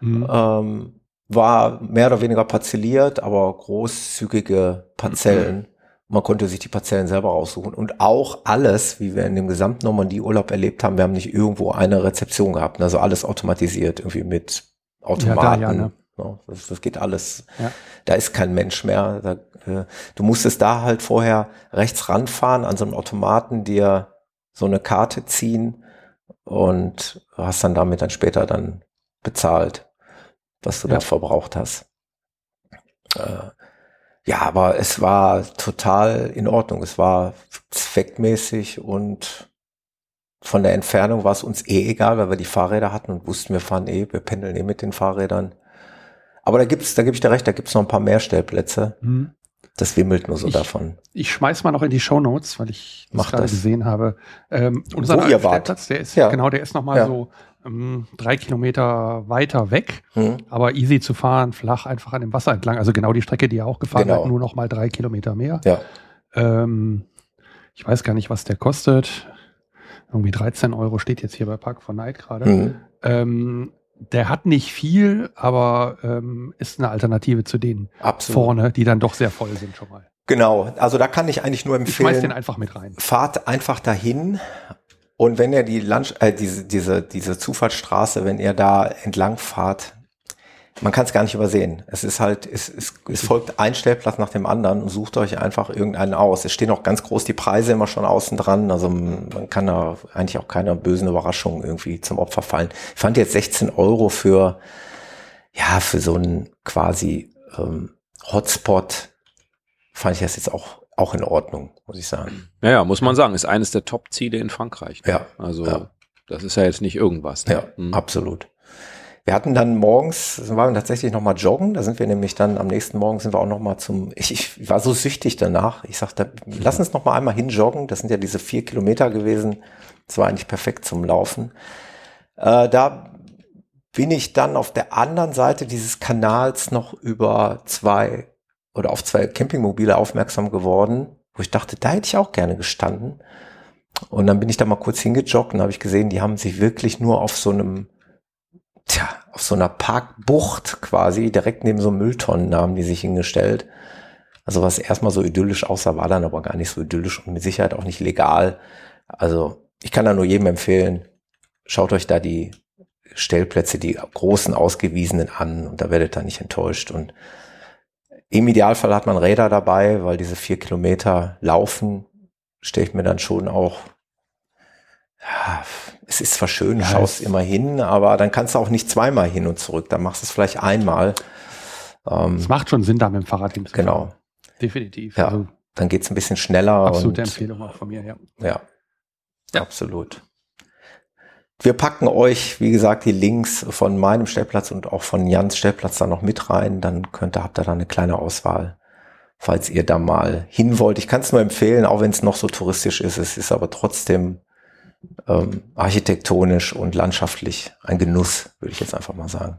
Mhm. Ähm, war mehr oder weniger parzelliert, aber großzügige Parzellen. Mhm. Man konnte sich die Parzellen selber raussuchen. Und auch alles, wie wir in dem gesamten Normandie-Urlaub erlebt haben, wir haben nicht irgendwo eine Rezeption gehabt. Also alles automatisiert, irgendwie mit Automaten. Ja, da, ja, ne? Das, das, geht alles. Ja. Da ist kein Mensch mehr. Da, äh, du musstest da halt vorher rechts ranfahren an so einem Automaten, dir so eine Karte ziehen und hast dann damit dann später dann bezahlt, was du ja. da verbraucht hast. Äh, ja, aber es war total in Ordnung. Es war zweckmäßig und von der Entfernung war es uns eh egal, weil wir die Fahrräder hatten und wussten, wir fahren eh, wir pendeln eh mit den Fahrrädern. Aber da gibt's, da gebe ich dir recht, da gibt's noch ein paar mehr Stellplätze. Mhm. Das wimmelt nur so ich, davon. Ich schmeiß mal noch in die Show Notes, weil ich das gerade gesehen habe. Ähm, unser Stellplatz, der ist, ja. genau, der ist nochmal ja. so ähm, drei Kilometer weiter weg, hm. aber easy zu fahren, flach einfach an dem Wasser entlang. Also genau die Strecke, die ihr auch gefahren genau. habt, nur noch mal drei Kilometer mehr. Ja. Ähm, ich weiß gar nicht, was der kostet. irgendwie 13 Euro steht jetzt hier bei Park for Night gerade. Mhm. Ähm, der hat nicht viel, aber ähm, ist eine Alternative zu denen Absolut. vorne, die dann doch sehr voll sind schon mal. Genau, also da kann ich eigentlich nur Ich schmeiß den empfehlen, einfach mit rein. fahrt einfach dahin und wenn ihr die Land äh, diese, diese, diese Zufahrtsstraße, wenn ihr da entlang fahrt, man kann es gar nicht übersehen. Es ist halt, es, es, es folgt ein Stellplatz nach dem anderen und sucht euch einfach irgendeinen aus. Es stehen auch ganz groß die Preise immer schon außen dran. Also man kann da eigentlich auch keiner bösen Überraschung irgendwie zum Opfer fallen. Ich fand jetzt 16 Euro für, ja, für so einen quasi ähm, Hotspot fand ich das jetzt auch, auch in Ordnung, muss ich sagen. Naja, muss man sagen, ist eines der Top-Ziele in Frankreich. ne? Ja, Also, ja. das ist ja jetzt nicht irgendwas. Ne? Ja, Hm. absolut. Wir hatten dann morgens, waren wir tatsächlich nochmal joggen, da sind wir nämlich dann am nächsten Morgen sind wir auch nochmal zum, ich, ich war so süchtig danach, ich sagte, lass uns noch mal einmal hinjoggen, das sind ja diese vier Kilometer gewesen, das war eigentlich perfekt zum Laufen. Äh, da bin ich dann auf der anderen Seite dieses Kanals noch über zwei oder auf zwei Campingmobile aufmerksam geworden, wo ich dachte, da hätte ich auch gerne gestanden. Und dann bin ich da mal kurz hingejoggt und habe ich gesehen, die haben sich wirklich nur auf so einem, tja, auf so einer Parkbucht quasi, direkt neben so Mülltonnen haben die sich hingestellt. Also was erstmal so idyllisch aussah, war dann aber gar nicht so idyllisch und mit Sicherheit auch nicht legal. Also ich kann da nur jedem empfehlen, schaut euch da die Stellplätze, die großen ausgewiesenen an und da werdet ihr nicht enttäuscht. Und im Idealfall hat man Räder dabei, weil diese vier Kilometer laufen, stelle ich mir dann schon auch, ja, es ist zwar schön, du Ja, schaust immer hin, aber dann kannst du auch nicht zweimal hin und zurück, dann machst du es vielleicht einmal. Ähm, Es macht schon Sinn, da mit dem Fahrrad hinzufahren. genau, Definitiv. Ja. Also dann geht's ein bisschen schneller. absolute und, Empfehlung auch von mir, ja. Ja, absolut. Wir packen euch, wie gesagt, die Links von meinem Stellplatz und auch von Jans Stellplatz da noch mit rein. Dann könnt ihr, habt ihr da eine kleine Auswahl, falls ihr da mal hin wollt. Ich kann es nur empfehlen, auch wenn es noch so touristisch ist. Es ist aber trotzdem ähm, architektonisch und landschaftlich ein Genuss, würde ich jetzt einfach mal sagen.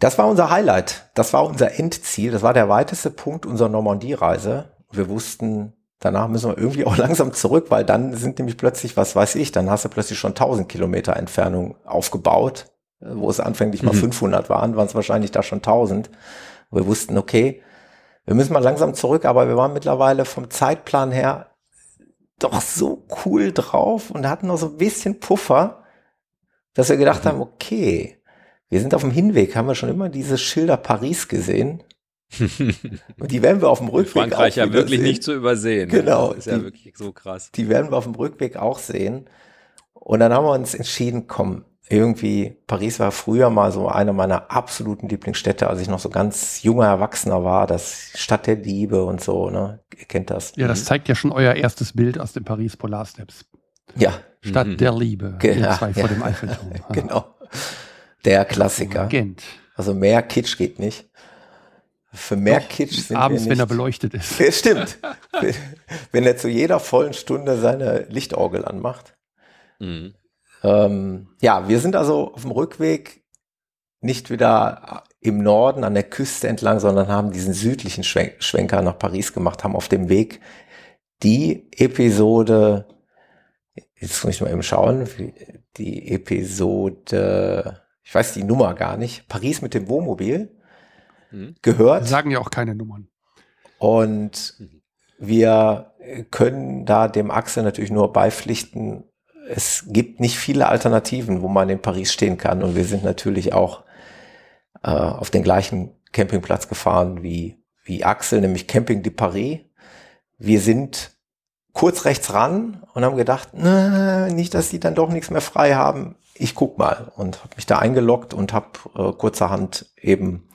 Das war unser Highlight. Das war unser Endziel. Das war der weiteste Punkt unserer Normandie-Reise. Wir wussten, danach müssen wir irgendwie [laughs] auch langsam zurück, weil dann sind nämlich plötzlich, was weiß ich, dann hast du plötzlich schon 1000 Kilometer Entfernung aufgebaut, äh, wo es anfänglich mal Mhm. 500 waren, waren es wahrscheinlich da schon 1000. Wir wussten, okay, wir müssen mal langsam zurück, aber wir waren mittlerweile vom Zeitplan her doch so cool drauf und hatten noch so ein bisschen Puffer, dass wir gedacht Mhm. haben, okay, wir sind auf dem Hinweg, haben wir schon immer diese Schilder Paris gesehen. [laughs] Und die werden wir auf dem Rückweg Frankreich auch ja wirklich sehen. nicht zu übersehen. ne? Genau, Das ist ja die- wirklich so krass. Die werden wir auf dem Rückweg auch sehen. Und dann haben wir uns entschieden, komm, irgendwie, Paris war früher mal so eine meiner absoluten Lieblingsstädte, als ich noch so ganz junger Erwachsener war, das Stadt der Liebe und so, ne? Ihr kennt das. Ja, das zeigt ja schon euer erstes Bild aus dem Paris Polar Steps. Ja, Stadt Mhm. der Liebe. Ge- ihr ja, zwei ja. vor dem Eiffelturm. [laughs] genau. Der Klassiker. Gent. Also mehr Kitsch geht nicht. Für mehr Doch, Kitsch sind Abends, wir wenn er nicht. beleuchtet ist. Ja, stimmt. [laughs] wenn er zu jeder vollen Stunde seine Lichtorgel anmacht. Mhm. Ähm, ja, wir sind also auf dem Rückweg nicht wieder im Norden an der Küste entlang, sondern haben diesen südlichen Schwen Schwenker nach Paris gemacht, haben auf dem Weg die Episode, jetzt muss ich mal eben schauen, die Episode, ich weiß die Nummer gar nicht, Paris mit dem Wohnmobil Mhm. Wir gehört. sagen ja auch keine Nummern. Und wir können da dem Axel natürlich nur beipflichten, es gibt nicht viele Alternativen, wo man in Paris stehen kann. Und wir sind natürlich auch äh, auf den gleichen Campingplatz gefahren wie, wie Axel, nämlich Camping de Paris. Wir sind kurz rechts ran und haben gedacht, na, nicht, dass die dann doch nichts mehr frei haben. Ich guck mal und habe mich da eingeloggt und habe äh, kurzerhand eben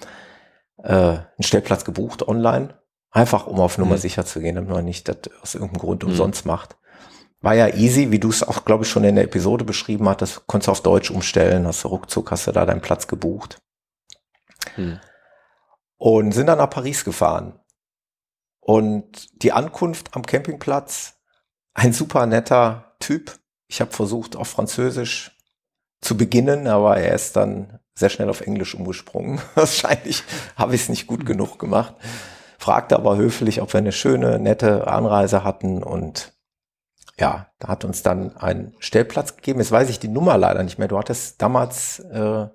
äh, einen Stellplatz gebucht online. Einfach um auf Nummer Mhm. sicher zu gehen, damit man nicht das aus irgendeinem Grund Mhm. umsonst macht. War ja easy, wie du es auch, glaube ich, schon in der Episode beschrieben hattest. Konntest du auf Deutsch umstellen, hast du ruckzuck, hast du da deinen Platz gebucht. Mhm. Und sind dann nach Paris gefahren. Und die Ankunft am Campingplatz, ein super netter Typ. Ich habe versucht, auf Französisch zu beginnen, aber er ist dann sehr schnell auf Englisch umgesprungen. [laughs] Wahrscheinlich habe ich es nicht gut genug gemacht. Fragte aber höflich, ob wir eine schöne, nette Anreise hatten und ja, da hat uns dann einen Stellplatz gegeben. Jetzt weiß ich die Nummer leider nicht mehr. Du hattest damals äh,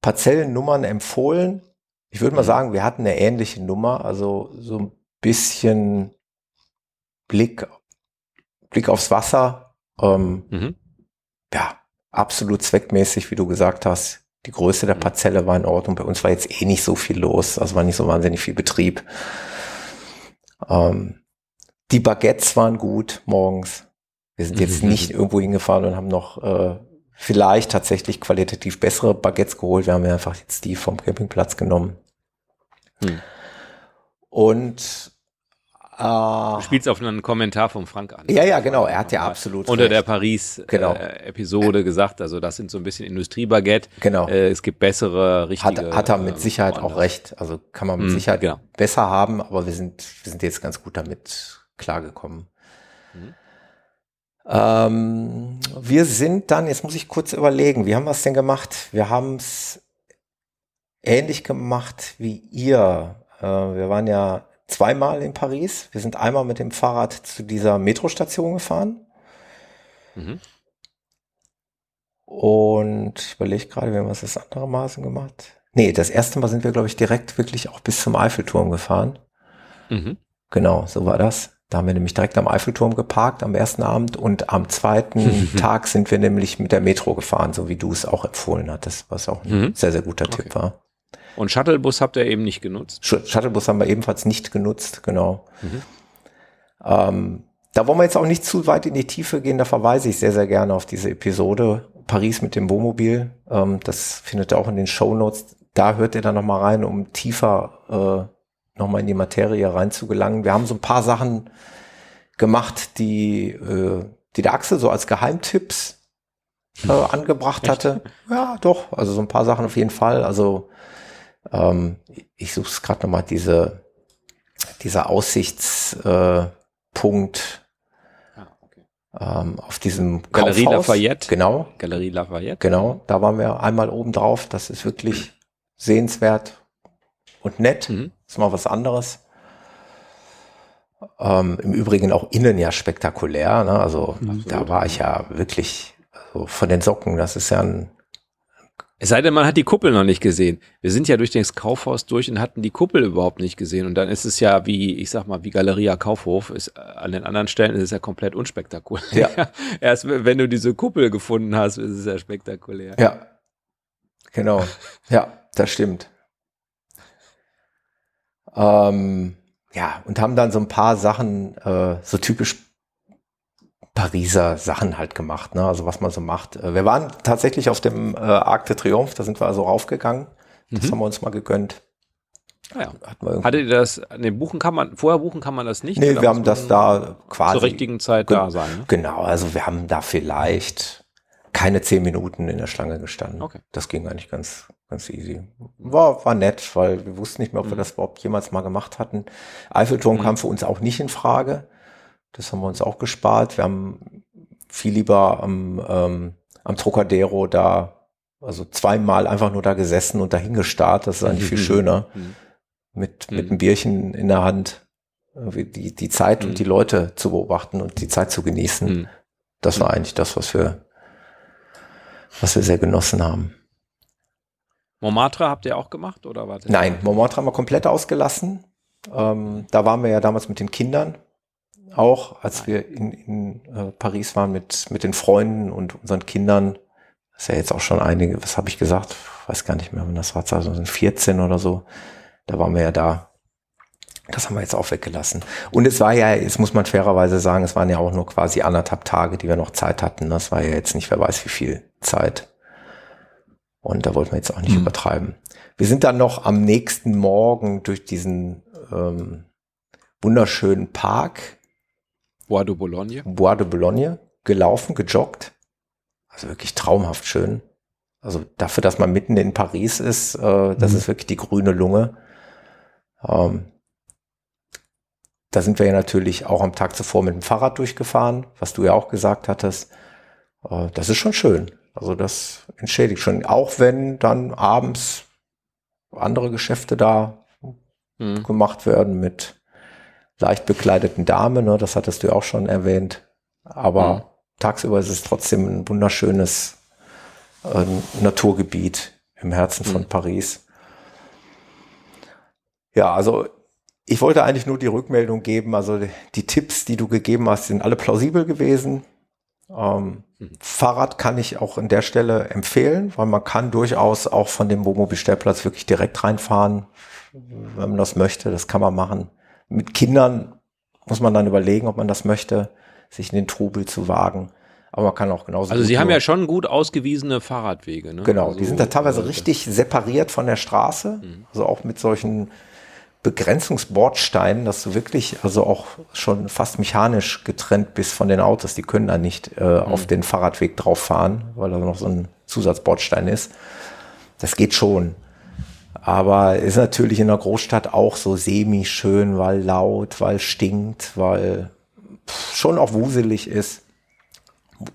Parzellennummern empfohlen. Ich würde mal mhm. sagen, wir hatten eine ähnliche Nummer, also so ein bisschen Blick, Blick aufs Wasser. Ähm, mhm. Ja, absolut zweckmäßig, wie du gesagt hast. Die Größe der mhm. Parzelle war in Ordnung. Bei uns war jetzt eh nicht so viel los, also war nicht so wahnsinnig viel Betrieb. Ähm, die Baguettes waren gut morgens. Wir sind jetzt nicht irgendwo hingefahren und haben noch äh, vielleicht tatsächlich qualitativ bessere Baguettes geholt. Wir haben ja einfach jetzt die vom Campingplatz genommen. Hm. Und Uh, du spielst auf einen Kommentar von Frank an. Ja, ja, genau. Er hat ja absolut unter recht. der Paris-Episode genau. äh, gesagt. Also das sind so ein bisschen Industriebaguette. Genau. Äh, es gibt bessere, richtige. Hat, hat er mit ähm, Sicherheit auch recht. Also kann man mit mm, Sicherheit genau. besser haben, aber wir sind, wir sind jetzt ganz gut damit klargekommen. Mhm. Ähm, wir sind dann, jetzt muss ich kurz überlegen, wie haben wir es denn gemacht? Wir haben es ähnlich gemacht wie ihr. Äh, wir waren ja zweimal in Paris. Wir sind einmal mit dem Fahrrad zu dieser Metrostation gefahren. Mhm. Und ich überlege gerade, wie haben wir es das andere Maßen gemacht? Nee, das erste Mal sind wir, glaube ich, direkt wirklich auch bis zum Eiffelturm gefahren. Mhm. Genau, so war das. Da haben wir nämlich direkt am Eiffelturm geparkt am ersten Abend und am zweiten [laughs] Tag sind wir nämlich mit der Metro gefahren, so wie du es auch empfohlen hattest, was auch ein mhm. sehr, sehr guter okay. Tipp war. Und Shuttlebus habt ihr eben nicht genutzt? Shuttlebus haben wir ebenfalls nicht genutzt, genau. Mhm. Ähm, da wollen wir jetzt auch nicht zu weit in die Tiefe gehen, da verweise ich sehr, sehr gerne auf diese Episode Paris mit dem Wohnmobil. Ähm, das findet ihr auch in den Show Notes. Da hört ihr dann nochmal rein, um tiefer äh, nochmal in die Materie reinzugelangen. Wir haben so ein paar Sachen gemacht, die, äh, die der Axel so als Geheimtipps äh, angebracht Echt? hatte. Ja, doch. Also so ein paar Sachen auf jeden Fall. Also ähm, ich suche es gerade nochmal, diese, dieser Aussichtspunkt äh, okay. ähm, auf diesem Galerie Kaufhaus. Lafayette. Genau. Galerie Lafayette. Genau, da waren wir einmal oben drauf. Das ist wirklich sehenswert und nett. Mhm. Ist mal was anderes. Ähm, Im Übrigen auch innen ja spektakulär. Ne? Also mhm. da war ich ja wirklich also von den Socken. Das ist ja ein es sei denn, man hat die Kuppel noch nicht gesehen. Wir sind ja durch das Kaufhaus durch und hatten die Kuppel überhaupt nicht gesehen. Und dann ist es ja wie, ich sag mal, wie Galeria Kaufhof. Ist, äh, an den anderen Stellen ist es ja komplett unspektakulär. Ja. [laughs] Erst wenn du diese Kuppel gefunden hast, ist es ja spektakulär. Ja. Genau. ja, das stimmt. Ähm, ja, und haben dann so ein paar Sachen, äh, so typisch Pariser Sachen halt gemacht, ne? also was man so macht. Äh, wir waren tatsächlich auf dem äh, Arc de Triomphe, da sind wir also raufgegangen. Das mhm. haben wir uns mal gegönnt. Ah ja. Hattet ihr das, ne, buchen kann man, vorher buchen kann man das nicht? Nee, wir haben das da quasi. Zur richtigen Zeit da sein. Ne? Genau, also wir haben da vielleicht keine zehn Minuten in der Schlange gestanden. Okay. Das ging eigentlich ganz, ganz easy. War, war nett, weil wir wussten nicht mehr, ob mhm. wir das überhaupt jemals mal gemacht hatten. Eiffelturm mhm. kam für uns auch nicht in Frage. Das haben wir uns auch gespart. Wir haben viel lieber am, ähm, am Trocadero da, also zweimal einfach nur da gesessen und dahin gestarrt. Das ist eigentlich viel schöner. Mhm. Mit, mit einem Bierchen in der Hand, die, die Zeit und die mhm. Leute zu beobachten und die Zeit zu genießen. Mhm. Das war eigentlich das, was wir, was wir sehr genossen haben. Montmartre habt ihr auch gemacht oder war Nein, Montmartre haben wir komplett ausgelassen. Ähm, da waren wir ja damals mit den Kindern auch, als wir in, in äh, Paris waren mit, mit den Freunden und unseren Kindern. Das ist ja jetzt auch schon einige, was habe ich gesagt? Weiß gar nicht mehr, wenn das war 2014 oder so. Da waren wir ja da. Das haben wir jetzt auch weggelassen. Und es war ja, jetzt muss man fairerweise sagen, es waren ja auch nur quasi anderthalb Tage, die wir noch Zeit hatten. Das war ja jetzt nicht, wer weiß wie viel Zeit. Und da wollten wir jetzt auch nicht mhm. übertreiben. Wir sind dann noch am nächsten Morgen durch diesen ähm, wunderschönen Park Bois de Boulogne. Bois de Boulogne gelaufen, gejoggt. Also wirklich traumhaft schön. Also dafür, dass man mitten in Paris ist, äh, das mhm. ist wirklich die grüne Lunge. Ähm, da sind wir ja natürlich auch am Tag zuvor mit dem Fahrrad durchgefahren, was du ja auch gesagt hattest. Äh, das ist schon schön. Also das entschädigt schon. Auch wenn dann abends andere Geschäfte da mhm. gemacht werden mit leicht bekleideten Dame, ne, das hattest du ja auch schon erwähnt. Aber mhm. tagsüber ist es trotzdem ein wunderschönes äh, Naturgebiet im Herzen von mhm. Paris. Ja, also ich wollte eigentlich nur die Rückmeldung geben. Also die, Tipps, die du gegeben hast, sind alle plausibel gewesen. Ähm, mhm. Fahrrad kann ich auch an der Stelle empfehlen, weil man kann durchaus auch von dem Wohnmobilstellplatz wirklich direkt reinfahren, wenn man das möchte. Das kann man machen. Mit Kindern muss man dann überlegen, ob man das möchte, sich in den Trubel zu wagen. Aber man kann auch genauso. Also Sie haben ja schon gut ausgewiesene Fahrradwege. Ne? Genau, also, die sind da teilweise äh, richtig separiert von der Straße. Mhm. Also auch mit solchen Begrenzungsbordsteinen, dass du wirklich also auch schon fast mechanisch getrennt bist von den Autos. Die können da nicht äh, mhm. auf den Fahrradweg drauf fahren, weil da noch so ein Zusatzbordstein ist. Das geht schon. Aber ist natürlich in der Großstadt auch so semi-schön, weil laut, weil stinkt, weil schon auch wuselig ist.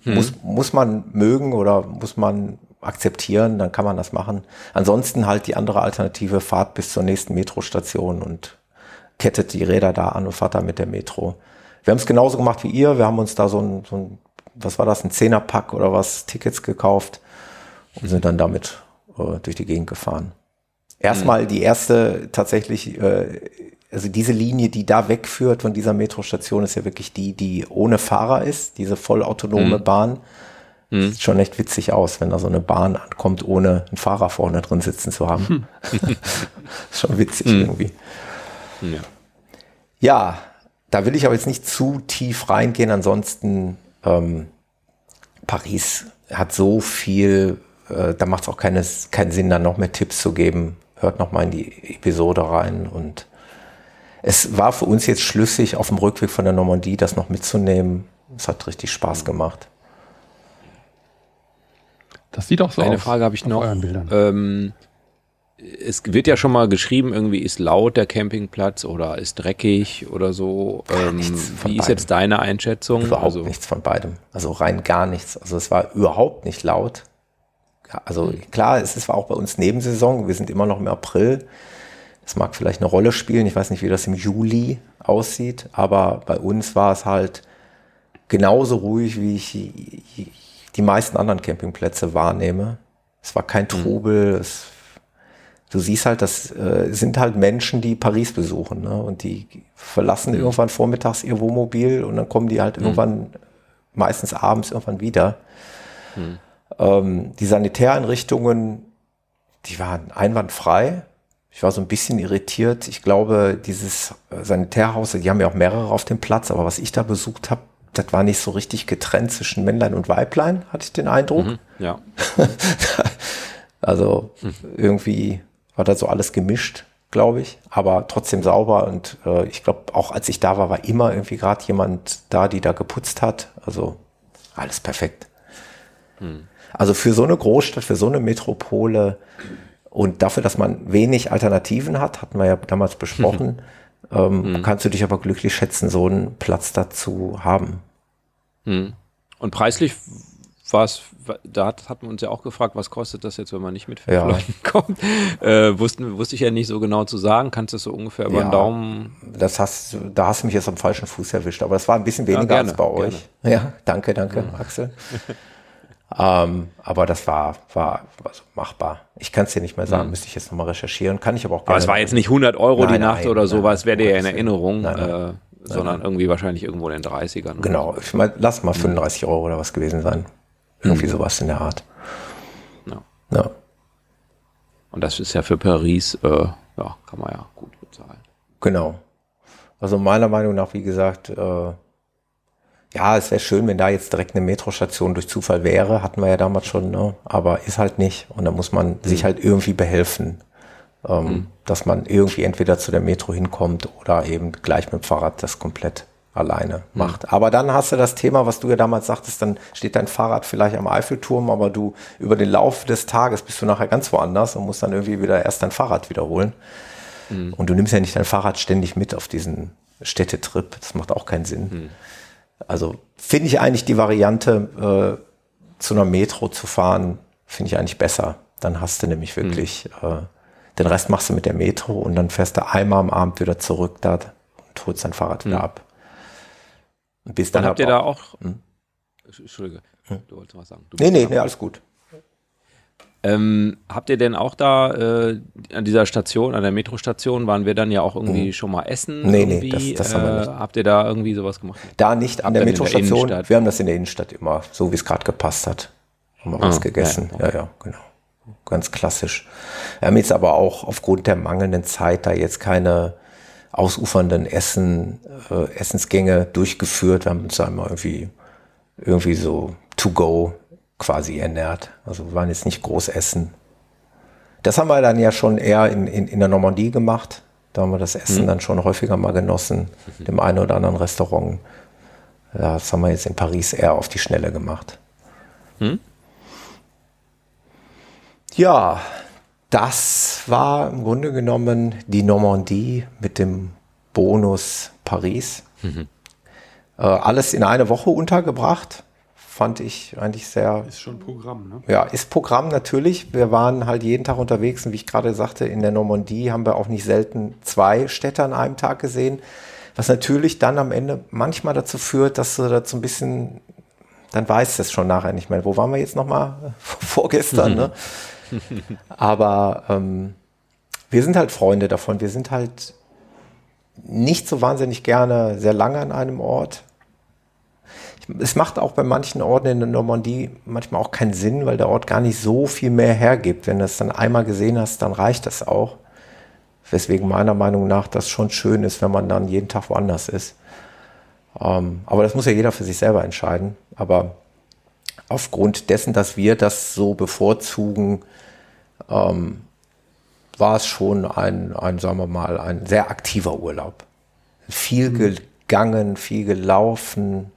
Mhm. Muss, muss man mögen oder muss man akzeptieren, dann kann man das machen. Ansonsten halt die andere Alternative, fahrt bis zur nächsten Metrostation und kettet die Räder da an und fahrt da mit der Metro. Wir haben es genauso gemacht wie ihr. Wir haben uns da so ein, so ein was war das, ein Zehnerpack oder was, Tickets gekauft und sind dann damit äh, durch die Gegend gefahren. Erstmal mhm. die erste tatsächlich, äh, also diese Linie, die da wegführt von dieser Metrostation, ist ja wirklich die, die ohne Fahrer ist, diese vollautonome mhm. Bahn. Mhm. Sieht schon echt witzig aus, wenn da so eine Bahn ankommt, ohne einen Fahrer vorne drin sitzen zu haben. [laughs] schon witzig mhm. irgendwie. Ja. ja, da will ich aber jetzt nicht zu tief reingehen. Ansonsten, ähm, Paris hat so viel, äh, da macht es auch keine, keinen Sinn, da noch mehr Tipps zu geben. Hört noch mal in die Episode rein und es war für uns jetzt schlüssig, auf dem Rückweg von der Normandie das noch mitzunehmen. Es hat richtig Spaß mhm. gemacht. Das sieht auch so Eine aus. Eine Frage habe ich noch. Ähm, es wird ja schon mal geschrieben, irgendwie ist laut der Campingplatz oder ist dreckig oder so. Ähm, wie beidem. ist jetzt deine Einschätzung? Überhaupt also, nichts von beidem. Also rein gar nichts. Also es war überhaupt nicht laut. Also klar, es ist auch bei uns Nebensaison. Wir sind immer noch im April. Das mag vielleicht eine Rolle spielen. Ich weiß nicht, wie das im Juli aussieht. Aber bei uns war es halt genauso ruhig, wie ich die meisten anderen Campingplätze wahrnehme. Es war kein mhm. Trubel. Mhm. Es, du siehst halt, das äh, sind halt Menschen, die Paris besuchen. Ne? Und die verlassen mhm. irgendwann vormittags ihr Wohnmobil und dann kommen die halt mhm. irgendwann, meistens abends irgendwann wieder. Mhm. Ähm, die Sanitäreinrichtungen, die waren einwandfrei. Ich war so ein bisschen irritiert. Ich glaube, dieses Sanitärhaus, die haben ja auch mehrere auf dem Platz, aber was ich da besucht habe, das war nicht so richtig getrennt zwischen Männlein und Weiblein, hatte ich den Eindruck. Mhm, ja. [laughs] also mhm. irgendwie war da so alles gemischt, glaube ich, aber trotzdem sauber und äh, ich glaube, auch als ich da war, war immer irgendwie gerade jemand da, die da geputzt hat. Also alles perfekt. Mhm. Also für so eine Großstadt, für so eine Metropole und dafür, dass man wenig Alternativen hat, hatten wir ja damals besprochen, [laughs] ähm, mhm. kannst du dich aber glücklich schätzen, so einen Platz dazu haben. Mhm. Und preislich war es, da hat, hat man uns ja auch gefragt, was kostet das jetzt, wenn man nicht mit fünf ja. Leuten [laughs] kommt. Äh, wussten, wusste ich ja nicht so genau zu sagen. Kannst du das so ungefähr über ja, den Daumen? Das hast, da hast du mich jetzt am falschen Fuß erwischt, aber das war ein bisschen weniger ja, gerne, als bei euch. Gerne. Ja, danke, danke, mhm. Axel. [laughs] Ähm, aber das war, war also machbar. Ich kann es dir nicht mehr sagen, mhm. müsste ich jetzt nochmal recherchieren. Kann ich aber auch gerne. Aber es war jetzt nicht 100 Euro nein, die Nacht nein, oder sowas, wäre dir ja in Erinnerung, nein, äh, sondern irgendwie wahrscheinlich irgendwo in den 30ern. Genau, ich mein, lass mal 35 mhm. Euro oder was gewesen sein. Irgendwie mhm. sowas in der Art. Ja. ja. Und das ist ja für Paris, äh, ja, kann man ja gut bezahlen. Genau. Also meiner Meinung nach, wie gesagt, äh, ja, es wäre schön, wenn da jetzt direkt eine Metrostation durch Zufall wäre, hatten wir ja damals schon, ne? aber ist halt nicht. Und da muss man mhm. sich halt irgendwie behelfen, ähm, mhm. dass man irgendwie entweder zu der Metro hinkommt oder eben gleich mit dem Fahrrad das komplett alleine mhm. macht. Aber dann hast du das Thema, was du ja damals sagtest, dann steht dein Fahrrad vielleicht am Eiffelturm, aber du über den Lauf des Tages bist du nachher ganz woanders und musst dann irgendwie wieder erst dein Fahrrad wiederholen. Mhm. Und du nimmst ja nicht dein Fahrrad ständig mit auf diesen Städtetrip. Das macht auch keinen Sinn. Also finde ich eigentlich die Variante, äh, zu einer Metro zu fahren, finde ich eigentlich besser. Dann hast du nämlich wirklich, mhm. äh, den Rest machst du mit der Metro und dann fährst du einmal am Abend wieder zurück da und holst dein Fahrrad wieder mhm. ab. Und bis dann und habt ihr da auch, hm? Entschuldige, Hm. du wolltest was sagen. Du Nee, nee, nee, alles gut. Ähm, habt ihr denn auch da äh, an dieser Station, an der Metrostation, waren wir dann ja auch irgendwie schon mal essen? Mhm. Nee, nee, irgendwie? das- das haben wir nicht. Äh, Habt ihr da irgendwie sowas gemacht? Da nicht an der der Metrostation. Innenstadt? wir haben das in der Innenstadt immer, so wie es gerade gepasst hat. Haben wir was Ah, gegessen. ja, Ja, ja, genau. Ganz klassisch. Wir haben jetzt aber auch aufgrund der mangelnden Zeit da jetzt keine ausufernden Essen, äh, Essensgänge durchgeführt. Wir haben uns immer irgendwie, irgendwie so to go quasi ernährt. Also wir waren jetzt nicht groß essen. Das haben wir dann ja schon eher in, in, in der Normandie gemacht. Da haben wir das Essen dann schon häufiger mal genossen, dem einen oder anderen Restaurant. Das haben wir jetzt in Paris eher auf die Schnelle gemacht. Ja, das war im Grunde genommen die Normandie mit dem Bonus Paris. Äh, alles in eine Woche untergebracht. Fand ich eigentlich sehr Ist schon Programm, ne? ja, ist Programm natürlich. Wir waren halt jeden Tag unterwegs und wie ich gerade sagte, in der Normandie haben wir auch nicht selten zwei Städte an einem Tag gesehen, was natürlich dann am Ende manchmal dazu führt, dass du dazu ein bisschen, dann weißt du es schon nachher nicht mehr. Wo waren wir jetzt nochmal? [laughs] Vorgestern, ne? [laughs] Aber ähm, wir sind halt Freunde davon. Wir sind halt nicht so wahnsinnig gerne sehr lange an einem Ort. Es macht auch bei manchen Orten in der Normandie manchmal auch keinen Sinn, weil der Ort gar nicht so viel mehr hergibt. Wenn du es dann einmal gesehen hast, dann reicht das auch. Weswegen meiner Meinung nach das schon schön ist, wenn man dann jeden Tag woanders ist. Ähm, aber das muss ja jeder für sich selber entscheiden. Aber aufgrund dessen, dass wir das so bevorzugen, ähm, war es schon ein, ein, sagen wir mal, ein sehr aktiver Urlaub. Viel gegangen, viel gelaufen,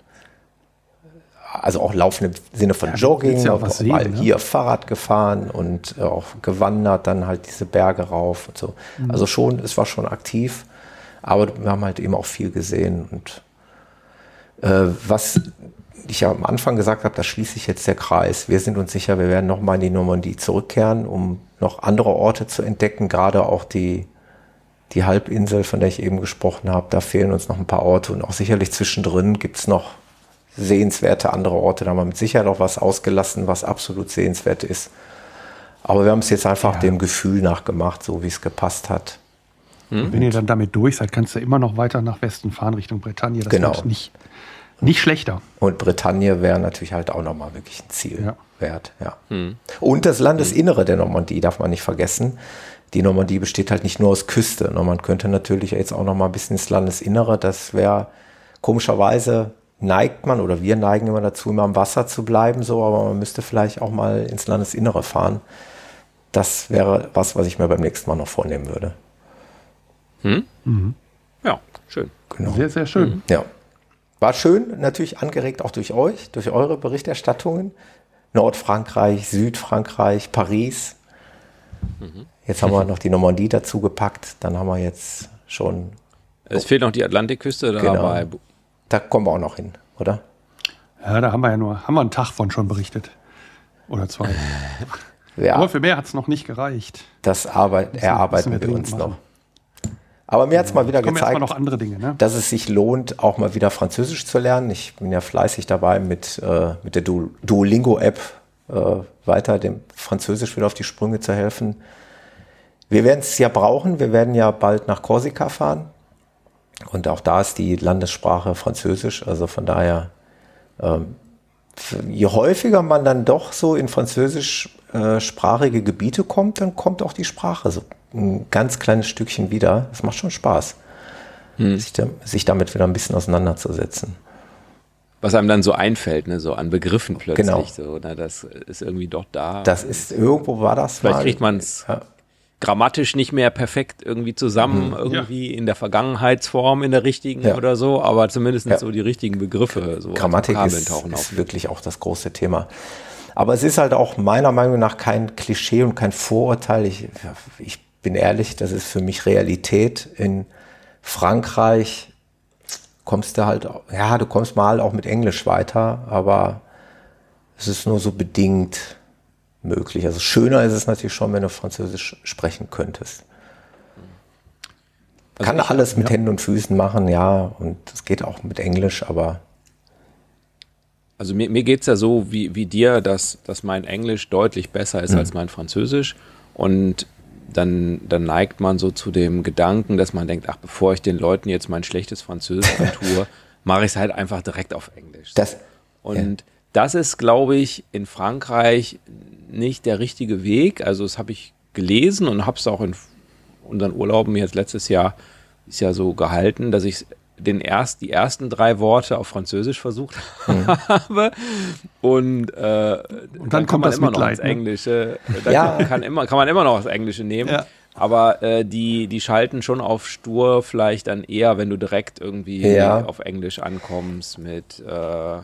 also auch laufen im Sinne von Ja, Jogging, ja auch sehen, mal ne? hier Fahrrad gefahren und äh, auch gewandert, dann halt diese Berge rauf und so. Mhm. Also schon, es war schon aktiv, aber wir haben halt eben auch viel gesehen und äh, was ich ja am Anfang gesagt habe, da schließe ich jetzt der Kreis. Wir sind uns sicher, wir werden nochmal in die Normandie zurückkehren, um noch andere Orte zu entdecken, gerade auch die, die Halbinsel, von der ich eben gesprochen habe. Da fehlen uns noch ein paar Orte und auch sicherlich zwischendrin gibt es noch sehenswerte andere Orte. Da haben wir mit Sicherheit auch was ausgelassen, was absolut sehenswert ist. Aber wir haben es jetzt einfach dem Gefühl nachgemacht, so wie es gepasst hat. Und wenn ihr dann damit durch seid, kannst du immer noch weiter nach Westen fahren, Richtung Bretagne. Das Genau. wird nicht, nicht schlechter. Und Bretagne wäre natürlich halt auch nochmal wirklich ein Ziel Ja. wert. Ja. Und das Landesinnere der Normandie darf man nicht vergessen. Die Normandie besteht halt nicht nur aus Küste. Man könnte natürlich jetzt auch nochmal ein bisschen ins Landesinnere. Das wäre komischerweise neigt man oder wir neigen immer dazu, immer am Wasser zu bleiben, so, aber man müsste vielleicht auch mal ins Landesinnere fahren. Das wäre was, was ich mir beim nächsten Mal noch vornehmen würde. Ja, schön. Genau. Sehr, sehr schön. Ja. War schön, natürlich angeregt auch durch euch, durch eure Berichterstattungen. Nordfrankreich, Südfrankreich, Paris. Jetzt haben wir noch die Normandie dazu gepackt. Dann haben wir jetzt schon, Es fehlt noch die Atlantikküste, da Genau. Da kommen wir auch noch hin, oder? Ja, da haben wir ja nur, haben wir einen Tag von schon berichtet. Oder zwei. [laughs] Ja, Aber für mehr hat es noch nicht gereicht. das arbeit, müssen erarbeiten wir wir uns dringend noch. machen. Aber mir hat es mal wieder gezeigt, andere Dinge, ne? dass es sich lohnt, auch mal wieder Französisch zu lernen. Ich bin ja fleißig dabei, mit, äh, mit der Du- Duolingo-App äh, weiter dem Französisch wieder auf die Sprünge zu helfen. Wir werden es ja brauchen. Wir werden ja bald nach Korsika fahren. Und auch da ist die Landessprache Französisch. Also von daher, ähm, je häufiger man dann doch so in französischsprachige Gebiete kommt, dann kommt auch die Sprache so ein ganz kleines Stückchen wieder. Das macht schon Spaß, sich, da, sich damit wieder ein bisschen auseinanderzusetzen. was einem dann so einfällt, ne, so an Begriffen plötzlich. Genau. So, ne, das ist irgendwie doch da. Das ist, irgendwo war das Vielleicht mal. kriegt man es Ja. Grammatisch nicht mehr perfekt irgendwie zusammen, irgendwie in der Vergangenheitsform, in der richtigen Ja. oder so, aber zumindest Ja. so die richtigen Begriffe, so Grammatik ist, ist wirklich auch das große Thema. Aber es ist halt auch meiner Meinung nach kein Klischee und kein Vorurteil. Ich, ich bin ehrlich, das ist für mich Realität. In Frankreich kommst du halt, ja, du kommst mal auch mit Englisch weiter, aber es ist nur so bedingt möglich. Also schöner ist es natürlich schon, wenn du Französisch sprechen könntest. Also Kann ich- alles mit Händen und Füßen machen, ja, und es geht auch mit Englisch, aber also mir, mir geht es ja so wie, wie dir, dass, dass mein Englisch deutlich besser ist mhm. als mein Französisch. Und dann, dann neigt man so zu dem Gedanken, dass man denkt, ach, bevor ich den Leuten jetzt mein schlechtes Französisch [laughs] tue, mache ich es halt einfach direkt auf Englisch. Das, und ja. das ist, glaube ich, in Frankreich nicht der richtige Weg. Also das habe ich gelesen und habe es auch in unseren Urlauben jetzt letztes Jahr ist ja so gehalten, dass ich den erst, die ersten drei Worte auf Französisch versucht mhm. habe. Und, äh, und dann, dann kommt man immer Mitleid, noch ins ne? Englische. Dann ja. kann, immer, kann man immer noch das Englische nehmen. Ja. Aber äh, die, die schalten schon auf stur vielleicht dann eher, wenn du direkt irgendwie ja. auf Englisch ankommst mit äh,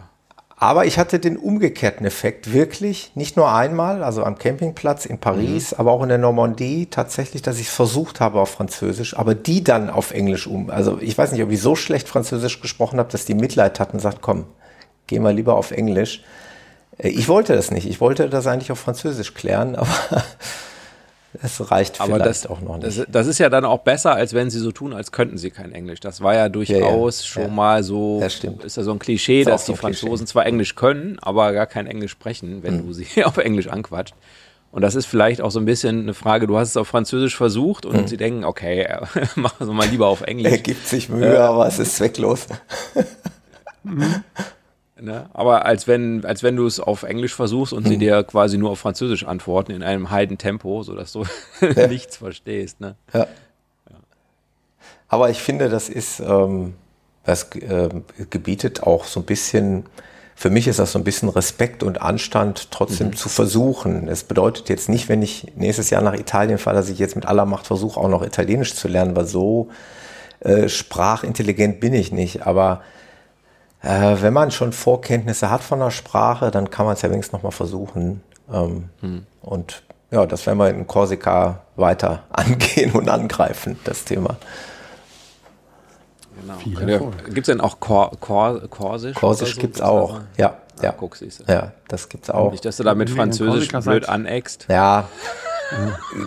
aber ich hatte den umgekehrten Effekt wirklich, nicht nur einmal, also am Campingplatz in Paris, mhm. aber auch in der Normandie tatsächlich, dass ich es versucht habe auf Französisch, aber die dann auf Englisch um. Also ich weiß nicht, ob ich so schlecht Französisch gesprochen habe, dass die Mitleid hatten und sagt, komm, geh mal lieber auf Englisch. Äh, ich wollte das nicht. Ich wollte das eigentlich auf Französisch klären, [laughs] aber es reicht Aber vielleicht das, auch noch nicht. Das, das, ist ja dann auch besser, als wenn sie so tun, als könnten sie kein Englisch. Das war ja durchaus ja, ja. schon ja. mal so, das stimmt. ist ja so ein Klischee, dass so die Franzosen Klischee. zwar Englisch können, aber gar kein Englisch sprechen, wenn hm. du sie [laughs] auf Englisch anquatscht. Und das ist vielleicht auch so ein bisschen eine Frage, du hast es auf Französisch versucht und hm. sie denken, okay, [laughs] machen wir mal lieber auf Englisch. Er gibt sich Mühe, äh, aber es ist zwecklos. [laughs] Mhm. Ne? Aber als wenn, als wenn du es auf Englisch versuchst und hm. sie dir quasi nur auf Französisch antworten in einem heiden Tempo, sodass du [laughs] ja. nichts verstehst. Ne? Ja. ja. Aber ich finde, das ist, ähm, das äh, gebietet auch so ein bisschen, für mich ist das so ein bisschen Respekt und Anstand, trotzdem mhm. zu versuchen. Es bedeutet jetzt nicht, wenn ich nächstes Jahr nach Italien fahre, dass ich jetzt mit aller Macht versuche, auch noch Italienisch zu lernen, weil so äh, sprachintelligent bin ich nicht. Aber äh, wenn man schon Vorkenntnisse hat von der Sprache, dann kann man es ja wenigstens nochmal versuchen. Ähm, hm. Und ja, das werden wir in Korsika weiter [laughs] angehen und angreifen, das Thema. Genau. Gibt es denn auch Kor Kor Korsisch? Korsisch so? gibt es auch, ja. Ja, ah, guck, ja, das gibt es auch. Nicht, dass du da mit Französisch blöd aneckst. Ja,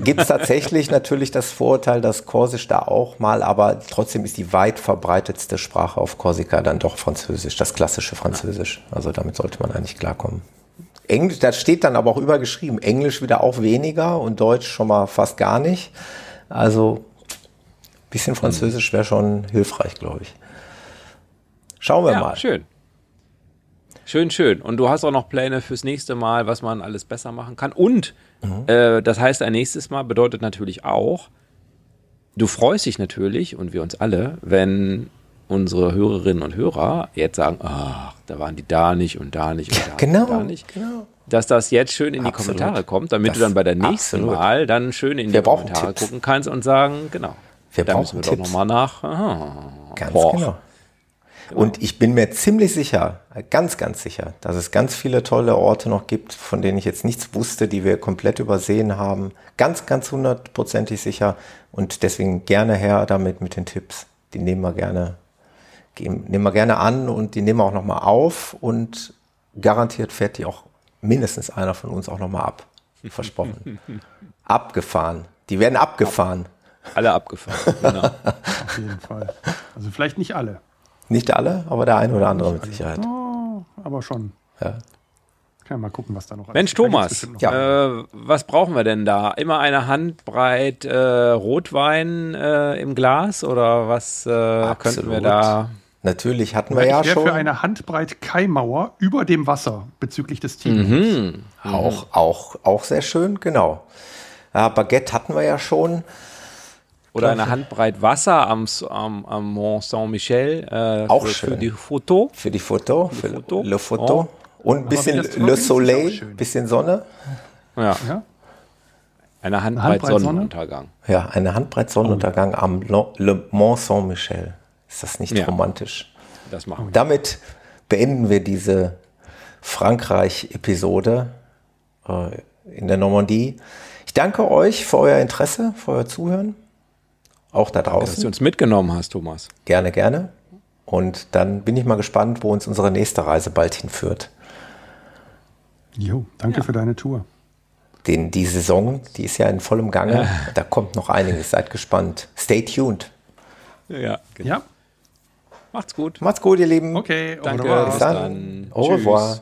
Gibt es tatsächlich natürlich das Vorurteil, dass Korsisch da auch mal, aber trotzdem ist die weit verbreitetste Sprache auf Korsika dann doch Französisch, das klassische Französisch. Also damit sollte man eigentlich klarkommen. Englisch, da steht dann aber auch übergeschrieben, Englisch wieder auch weniger und Deutsch schon mal fast gar nicht. Also ein bisschen Französisch wäre schon hilfreich, glaube ich. Schauen wir ja, mal. Schön. Schön, schön. Und du hast auch noch Pläne fürs nächste Mal, was man alles besser machen kann. Und mhm. äh, das heißt, ein nächstes Mal bedeutet natürlich auch, du freust dich natürlich und wir uns alle, wenn unsere Hörerinnen und Hörer jetzt sagen, ach, da waren die da nicht und da nicht und da, genau, und da nicht. Genau. Dass das jetzt schön in die absolut. Kommentare kommt, damit das du dann bei der nächsten absolut. Mal dann schön in wir die Kommentare Tipps. gucken kannst und sagen, genau. Wir da müssen wir Tipps. doch nochmal nach. Aha, Ganz boah. genau. Genau. Und ich bin mir ziemlich sicher, ganz, ganz sicher, dass es ganz viele tolle Orte noch gibt, von denen ich jetzt nichts wusste, die wir komplett übersehen haben. Ganz, ganz hundertprozentig sicher. Und deswegen gerne her damit mit den Tipps. Die nehmen wir gerne, nehmen wir gerne an und die nehmen wir auch nochmal auf und garantiert fährt die auch mindestens einer von uns auch nochmal ab. [laughs] Versprochen. abgefahren. Die werden abgefahren. Alle abgefahren, genau. Auf jeden Fall. Also vielleicht nicht alle. Nicht alle, aber der eine oder andere mit Sicherheit. Oh, aber schon. Ja. Kann mal gucken, was da noch Mensch, Thomas, ja. äh, was brauchen wir denn da? Immer eine Handbreit äh, Rotwein äh, im Glas oder was äh, könnten wir da? Natürlich hatten wir ja, ich schon. für eine Handbreit Kaimauer über dem Wasser bezüglich des Teams. Mhm. Auch, auch, auch sehr schön, genau. Ja, Baguette hatten wir ja schon. Oder eine Handbreit Wasser am, am, am Mont Saint-Michel. Äh, auch für, schön. Für die Foto. Für die Foto. Für Foto. Le Foto. Oh. Und ein bisschen Le Soleil, ein bisschen Sonne. Ja. ja. Eine Handbreit, Handbreit Sonnenuntergang. Ja, eine Handbreit Sonnenuntergang oh. am Le Mont Saint-Michel. Ist das nicht ja. romantisch? Das machen wir. Damit beenden wir diese Frankreich-Episode äh, in der Normandie. Ich danke euch für euer Interesse, für euer Zuhören auch da draußen. Dass du uns mitgenommen hast, Thomas. Gerne, gerne. Und dann bin ich mal gespannt, wo uns unsere nächste Reise bald hinführt. Jo, danke ja. für deine Tour. Den, die Saison, die ist ja in vollem Gange. Ja. Da kommt noch einiges. Seid gespannt. Stay tuned. Ja, genau. ja. Macht's gut. Macht's gut, ihr Lieben. Okay, Danke. revoir. Bis dann. Au revoir.